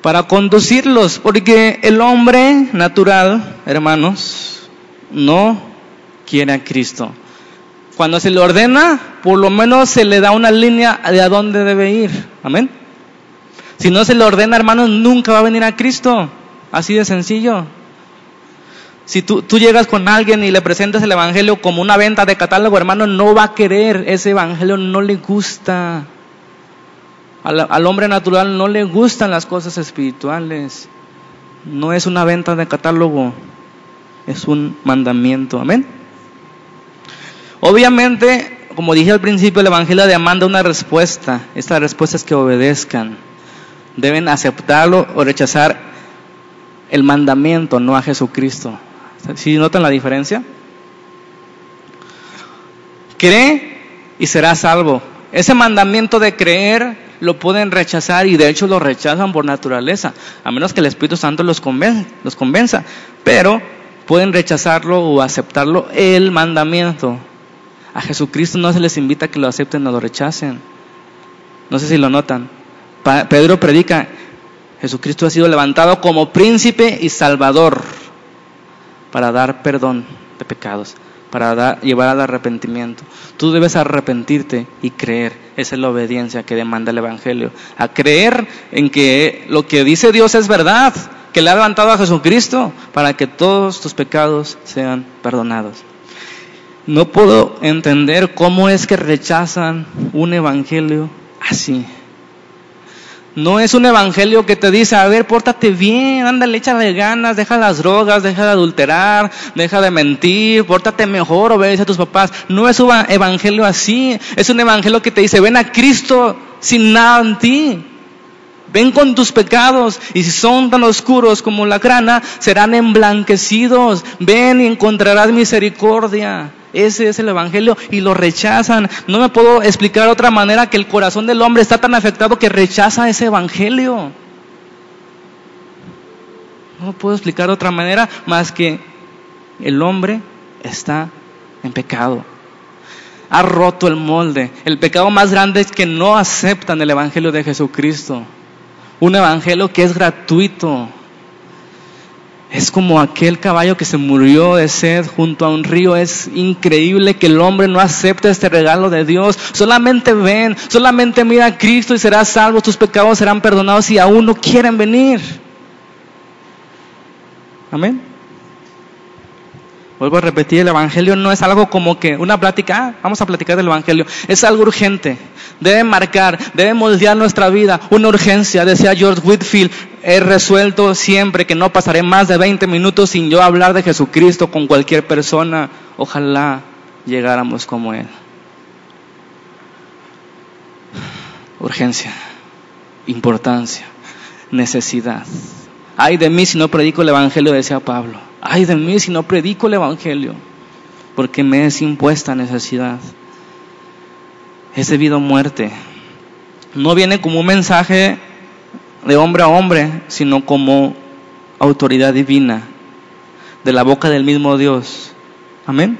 para conducirlos, porque el hombre natural, hermanos, no quiere a Cristo. Cuando se le ordena, por lo menos se le da una línea de a dónde debe ir. Amén. Si no se le ordena, hermanos, nunca va a venir a Cristo. Así de sencillo. Si tú, tú, llegas con alguien y le presentas el Evangelio como una venta de catálogo, hermano, no va a querer. Ese Evangelio no le gusta. Al, hombre natural no le gustan las cosas espirituales. No es una venta de catálogo, es un mandamiento. Amén. Obviamente, como dije al principio, el Evangelio demanda una respuesta. Esta respuesta es que obedezcan. Deben aceptarlo o rechazar el mandamiento, no a Jesucristo. ¿Sí notan la diferencia? Cree y será salvo. Ese mandamiento de creer lo pueden rechazar y de hecho lo rechazan por naturaleza, a menos que el Espíritu Santo los, convenza, los convenza. Pero pueden rechazarlo o aceptarlo el mandamiento. A Jesucristo no se les invita a que lo acepten o lo rechacen. No sé si lo notan. Pedro predica, Jesucristo ha sido levantado como príncipe y salvador para dar perdón de pecados para llevar al arrepentimiento. Tú debes arrepentirte y creer. Esa es la obediencia que demanda el Evangelio. A creer en que lo que dice Dios es verdad, que le ha levantado a Jesucristo para que todos tus pecados sean perdonados. No puedo entender cómo es que rechazan un Evangelio así. No es un evangelio que te dice, a ver, pórtate bien, ándale, échale ganas, deja las drogas, deja de adulterar, deja de mentir, pórtate mejor, obedece a tus papás. No es un evangelio así, es un evangelio que te dice, ven a Cristo sin nada en ti. Ven con tus pecados y si son tan oscuros como la grana, serán emblanquecidos. Ven y encontrarás misericordia. Ese es el Evangelio y lo rechazan. No me puedo explicar de otra manera que el corazón del hombre está tan afectado que rechaza ese Evangelio. No puedo explicar de otra manera más que el hombre está en pecado. Ha roto el molde. El pecado más grande es que no aceptan el Evangelio de Jesucristo. Un Evangelio que es gratuito, es como aquel caballo que se murió de sed junto a un río. Es increíble que el hombre no acepte este regalo de Dios. Solamente ven, solamente mira a Cristo y serás salvo. Tus pecados serán perdonados y aún no quieren venir. Amén. Vuelvo a repetir, el Evangelio no es algo como que una plática, ah, vamos a platicar del Evangelio. Es algo urgente debe marcar, debe moldear nuestra vida. Una urgencia, decía George Whitfield, he resuelto siempre que no pasaré más de 20 minutos sin yo hablar de Jesucristo con cualquier persona. Ojalá llegáramos como Él. Urgencia, importancia, necesidad. Ay de mí si no predico el Evangelio, decía Pablo. Ay de mí si no predico el Evangelio, porque me es impuesta necesidad es debido a muerte. No viene como un mensaje de hombre a hombre, sino como autoridad divina de la boca del mismo Dios. Amén.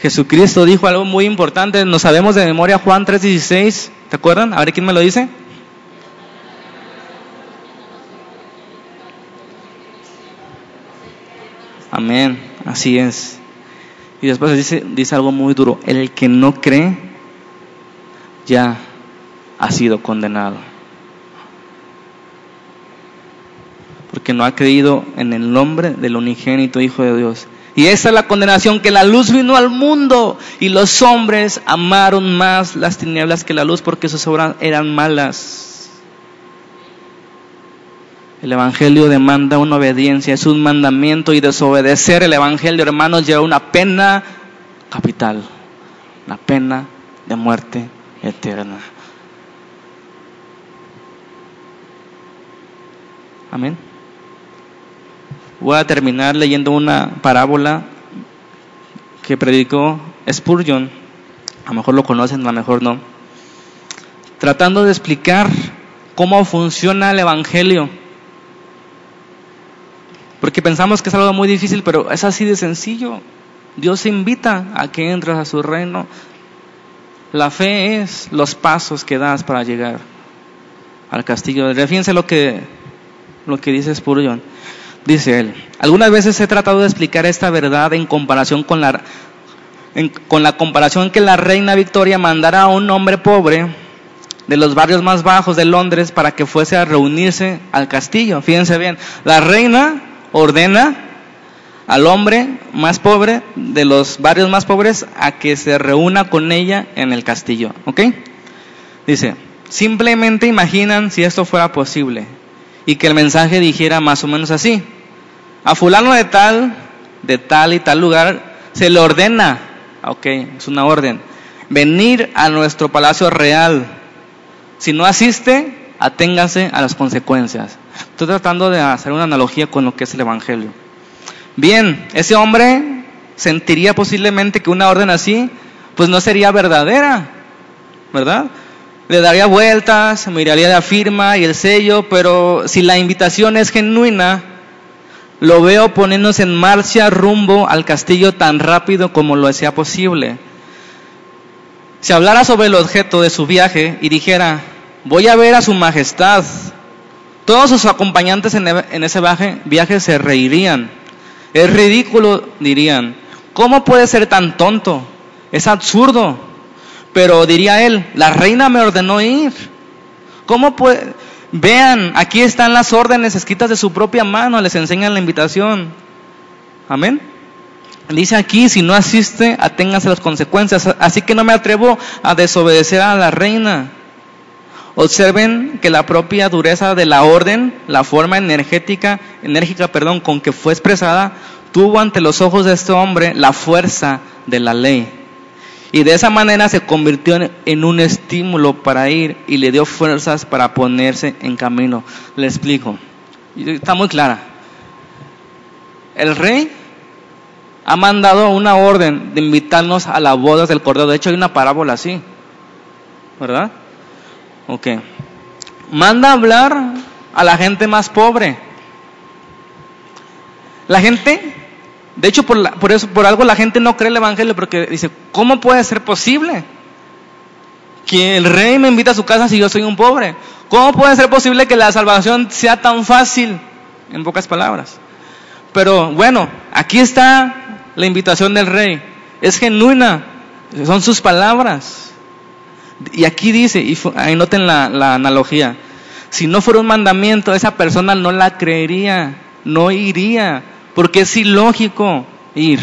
Jesucristo dijo algo muy importante, nos sabemos de memoria Juan 3:16, ¿te acuerdan? A ver quién me lo dice. Amén, así es. Y después dice, algo muy duro, el que no cree ya ha sido condenado. Porque no ha creído en el nombre del unigénito Hijo de Dios. Y esa es la condenación, que la luz vino al mundo y los hombres amaron más las tinieblas que la luz porque sus obras eran malas. El Evangelio demanda una obediencia, es un mandamiento y desobedecer el Evangelio, hermanos, lleva una pena capital, una pena de muerte eterna. Amén. Voy a terminar leyendo una parábola que predicó Spurgeon. A lo mejor lo conocen, a lo mejor no. Tratando de explicar cómo funciona el Evangelio. Porque pensamos que es algo muy difícil, pero es así de sencillo. Dios invita a que entres a su reino. La fe es los pasos que das para llegar al castillo. Fíjense lo que, lo que dice Spurgeon. Dice él, algunas veces he tratado de explicar esta verdad en comparación con la, con la comparación que la reina Victoria mandara a un hombre pobre de los barrios más bajos de Londres para que fuese a reunirse al castillo. Fíjense bien, la reina ordena al hombre más pobre de los barrios más pobres a que se reúna con ella en el castillo. ¿Ok? Dice, simplemente imaginan si esto fuera posible y que el mensaje dijera más o menos así a fulano de tal, de tal y tal lugar, se le ordena, ok, es una orden, venir a nuestro palacio real. Si no asiste, aténgase a las consecuencias. Estoy tratando de hacer una analogía con lo que es el Evangelio. Bien, ese hombre sentiría posiblemente que una orden así, pues no sería verdadera, ¿verdad? Le daría vueltas, miraría la firma y el sello, pero si la invitación es genuina, lo veo poniéndose en marcha rumbo al castillo tan rápido como lo sea posible. Si hablara sobre el objeto de su viaje y dijera, voy a ver a su majestad, todos sus acompañantes en e-, ese viaje, se reirían. Es ridículo, dirían. ¿Cómo puede ser tan tonto? Es absurdo. Pero diría él, la reina me ordenó ir. ¿Cómo puede? Vean, aquí están las órdenes escritas de su propia mano, les enseñan la invitación. Amén. Dice aquí, si no asiste, aténganse las consecuencias. Así que no me atrevo a desobedecer a la reina. Observen que la propia dureza de la orden, la forma energética, enérgica, perdón, con que fue expresada, tuvo ante los ojos de este hombre la fuerza de la ley. Y de esa manera se convirtió en un estímulo para ir y le dio fuerzas para ponerse en camino. Le explico. Está muy clara. El rey ha mandado una orden de invitarnos a las bodas del Cordero. De hecho, hay una parábola así. ¿Verdad? Ok. Manda a hablar a la gente más pobre. La gente de hecho, por, eso, por algo la gente no cree el Evangelio, porque dice, ¿cómo puede ser posible que el rey me invita a su casa si yo soy un pobre? ¿Cómo puede ser posible que la salvación sea tan fácil? En pocas palabras. Pero bueno, aquí está la invitación del rey. Es genuina, son sus palabras. Y aquí dice, y ahí noten la, la analogía, si no fuera un mandamiento, esa persona no la creería, no iría porque es ilógico ir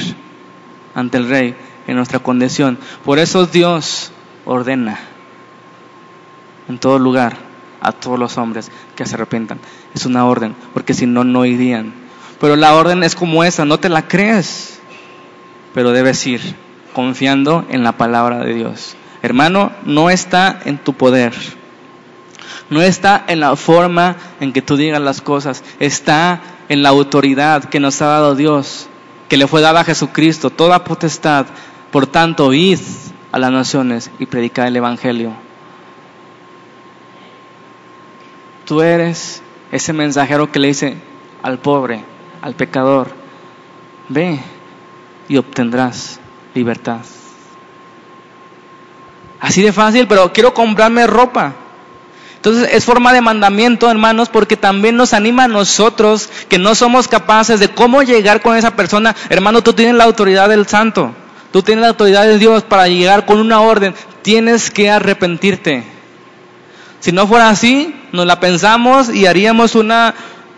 ante el rey en nuestra condición. Por eso Dios ordena en todo lugar a todos los hombres que se arrepentan. Es una orden, porque si no, no irían. Pero la orden es como esa, no te la crees, pero debes ir confiando en la palabra de Dios. Hermano, no está en tu poder. No está en la forma en que tú digas las cosas, está en la autoridad que nos ha dado Dios, que le fue dada a Jesucristo, toda potestad. Por tanto, id a las naciones y predicad el Evangelio. Tú eres ese mensajero que le dice al pobre, al pecador, ve y obtendrás libertad. Así de fácil, pero quiero comprarme ropa. Entonces es forma de mandamiento, hermanos, porque también nos anima a nosotros que no somos capaces de cómo llegar con esa persona. Hermano, tú tienes la autoridad del santo, tú tienes la autoridad de Dios para llegar con una orden. Tienes que arrepentirte. Si no fuera así, nos la pensamos y haríamos una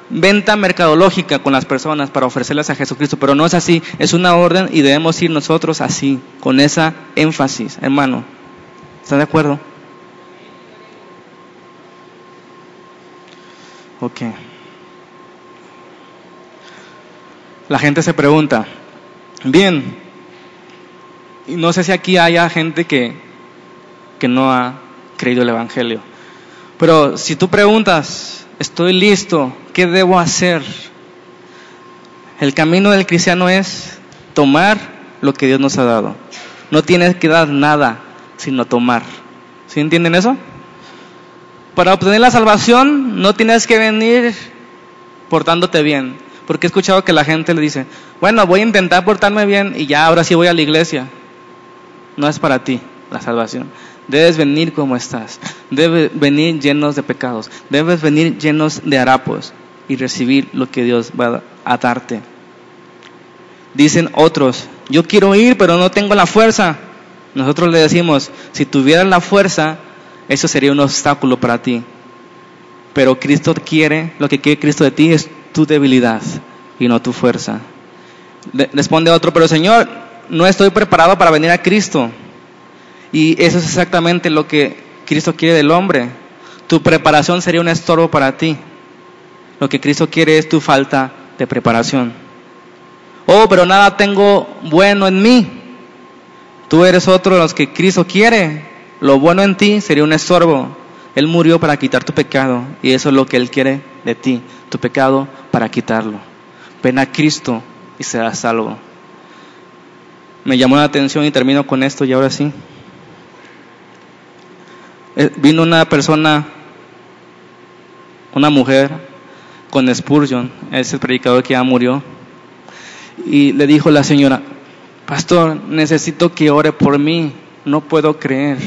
venta mercadológica con las personas para ofrecerles a Jesucristo, pero no es así, es una orden y debemos ir nosotros así, con esa énfasis, hermano. ¿Está de acuerdo? Ok. la gente se pregunta, bien, y no sé si aquí haya gente que, que no ha creído el Evangelio, pero si tú preguntas, estoy listo, ¿qué debo hacer? El camino del cristiano es tomar lo que Dios nos ha dado. No tienes que dar nada, sino tomar. ¿Sí entienden eso? Para obtener la salvación no tienes que venir portándote bien. Porque he escuchado que la gente le dice, bueno, voy a intentar portarme bien y ya ahora sí voy a la iglesia. No es para ti la salvación. Debes venir como estás. Debes venir llenos de pecados. Debes venir llenos de harapos y recibir lo que Dios va a darte. Dicen otros, yo quiero ir, pero no tengo la fuerza. Nosotros le decimos, si tuvieras la fuerza, eso sería un obstáculo para ti. Pero Cristo quiere, lo que quiere Cristo de ti es tu debilidad y no tu fuerza. Responde otro, pero Señor, no estoy preparado para venir a Cristo. Y eso es exactamente lo que Cristo quiere del hombre. Tu preparación sería un estorbo para ti. Lo que Cristo quiere es tu falta de preparación. Oh, pero nada tengo bueno en mí. Tú eres otro de los que Cristo quiere. Lo bueno en ti sería un estorbo. Él murió para quitar tu pecado y eso es lo que Él quiere de ti, tu pecado para quitarlo. Ven a Cristo y serás salvo. Me llamó la atención y termino con esto y ahora sí. Eh, vino una persona, una mujer con Spurgeon, es el predicador que ya murió, y le dijo la señora, pastor, necesito que ore por mí, no puedo creer.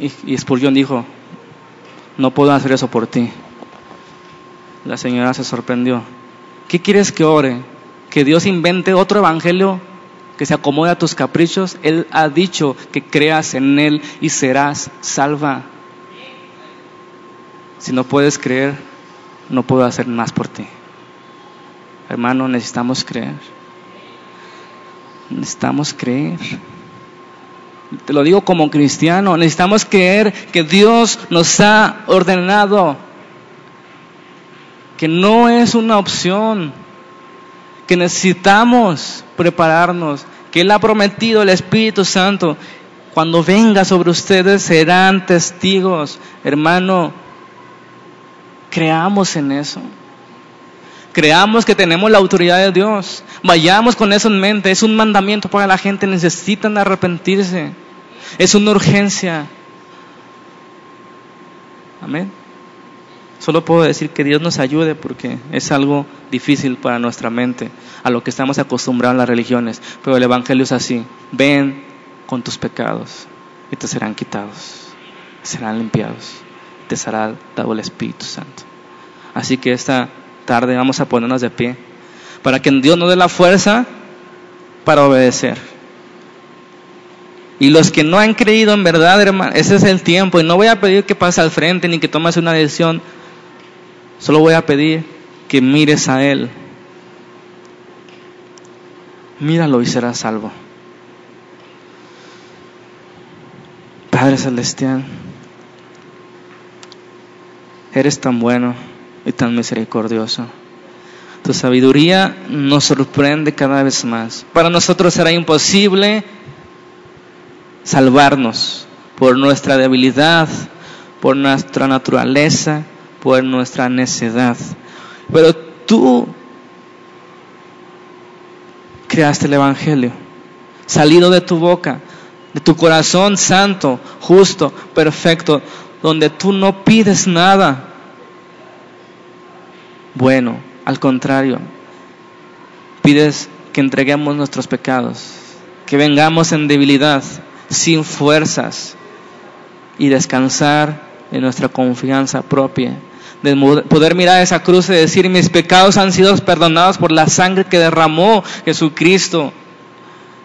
Y, y dijo, no puedo hacer eso por ti. La señora se sorprendió. ¿Qué quieres que ore? ¿Que Dios invente otro evangelio que se acomode a tus caprichos? Él ha dicho que creas en Él y serás salva. Si no puedes creer, no puedo hacer más por ti. Hermano, necesitamos creer. Necesitamos creer. Te lo digo como cristiano, necesitamos creer que Dios nos ha ordenado, que no es una opción, que necesitamos prepararnos, que Él ha prometido el Espíritu Santo. Cuando venga sobre ustedes serán testigos. Hermano, creamos en eso. Creamos que tenemos la autoridad de Dios. Vayamos con eso en mente. Es un mandamiento para la gente. Necesitan arrepentirse. Es una urgencia. Amén. Solo puedo decir que Dios nos ayude porque es algo difícil para nuestra mente, a lo que estamos acostumbrados las religiones. Pero el Evangelio es así. Ven con tus pecados y te serán quitados, serán limpiados, te será dado el Espíritu Santo. Así que esta tarde vamos a ponernos de pie para que Dios nos dé la fuerza para obedecer. Y los que no han creído en verdad, hermano, ese es el tiempo. Y no voy a pedir que pases al frente ni que tomes una decisión. Solo voy a pedir que mires a Él. Míralo y serás salvo. Padre Celestial, eres tan bueno y tan misericordioso. Tu sabiduría nos sorprende cada vez más. Para nosotros será imposible salvarnos por nuestra debilidad, por nuestra naturaleza, por nuestra necedad. Pero tú creaste el Evangelio, salido de tu boca, de tu corazón santo, justo, perfecto, donde tú no pides nada, bueno, al contrario, pides que entreguemos nuestros pecados, que vengamos en debilidad, sin fuerzas y descansar en nuestra confianza propia. De poder mirar esa cruz y decir, mis pecados han sido perdonados por la sangre que derramó Jesucristo.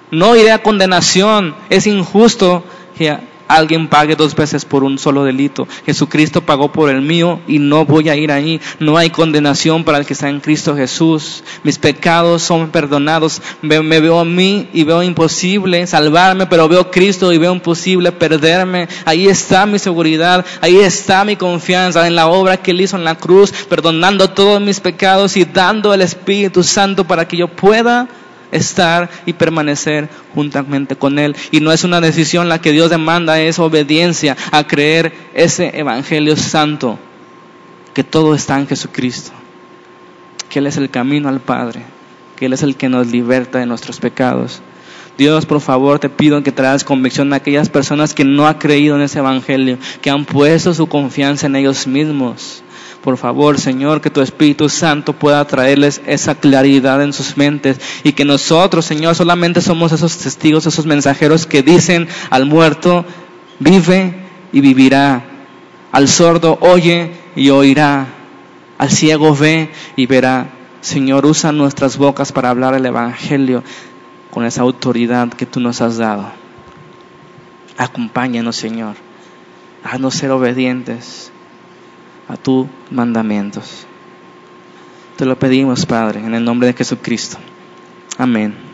No iré a condenación, es injusto que alguien pague dos veces por un solo delito. Jesucristo pagó por el mío y no voy a ir ahí. No hay condenación para el que está en Cristo Jesús. Mis pecados son perdonados. Me, me veo a mí y veo imposible salvarme, pero veo a Cristo y veo imposible perderme. Ahí está mi seguridad, ahí está mi confianza en la obra que Él hizo en la cruz, perdonando todos mis pecados y dando el Espíritu Santo para que yo pueda estar y permanecer juntamente con Él. Y no es una decisión la que Dios demanda, es obediencia a creer ese Evangelio santo, que todo está en Jesucristo, que Él es el camino al Padre, que Él es el que nos liberta de nuestros pecados. Dios, por favor, te pido que traigas convicción a aquellas personas que no han creído en ese Evangelio, que han puesto su confianza en ellos mismos por favor, Señor, que tu Espíritu Santo pueda traerles esa claridad en sus mentes y que nosotros, Señor, solamente somos esos testigos, esos mensajeros que dicen al muerto, vive y vivirá. Al sordo oye y oirá. Al ciego ve y verá. Señor, usa nuestras bocas para hablar el Evangelio con esa autoridad que tú nos has dado. Acompáñanos, Señor. Haznos ser obedientes a tus mandamientos. Te lo pedimos, Padre, en el nombre de Jesucristo. Amén.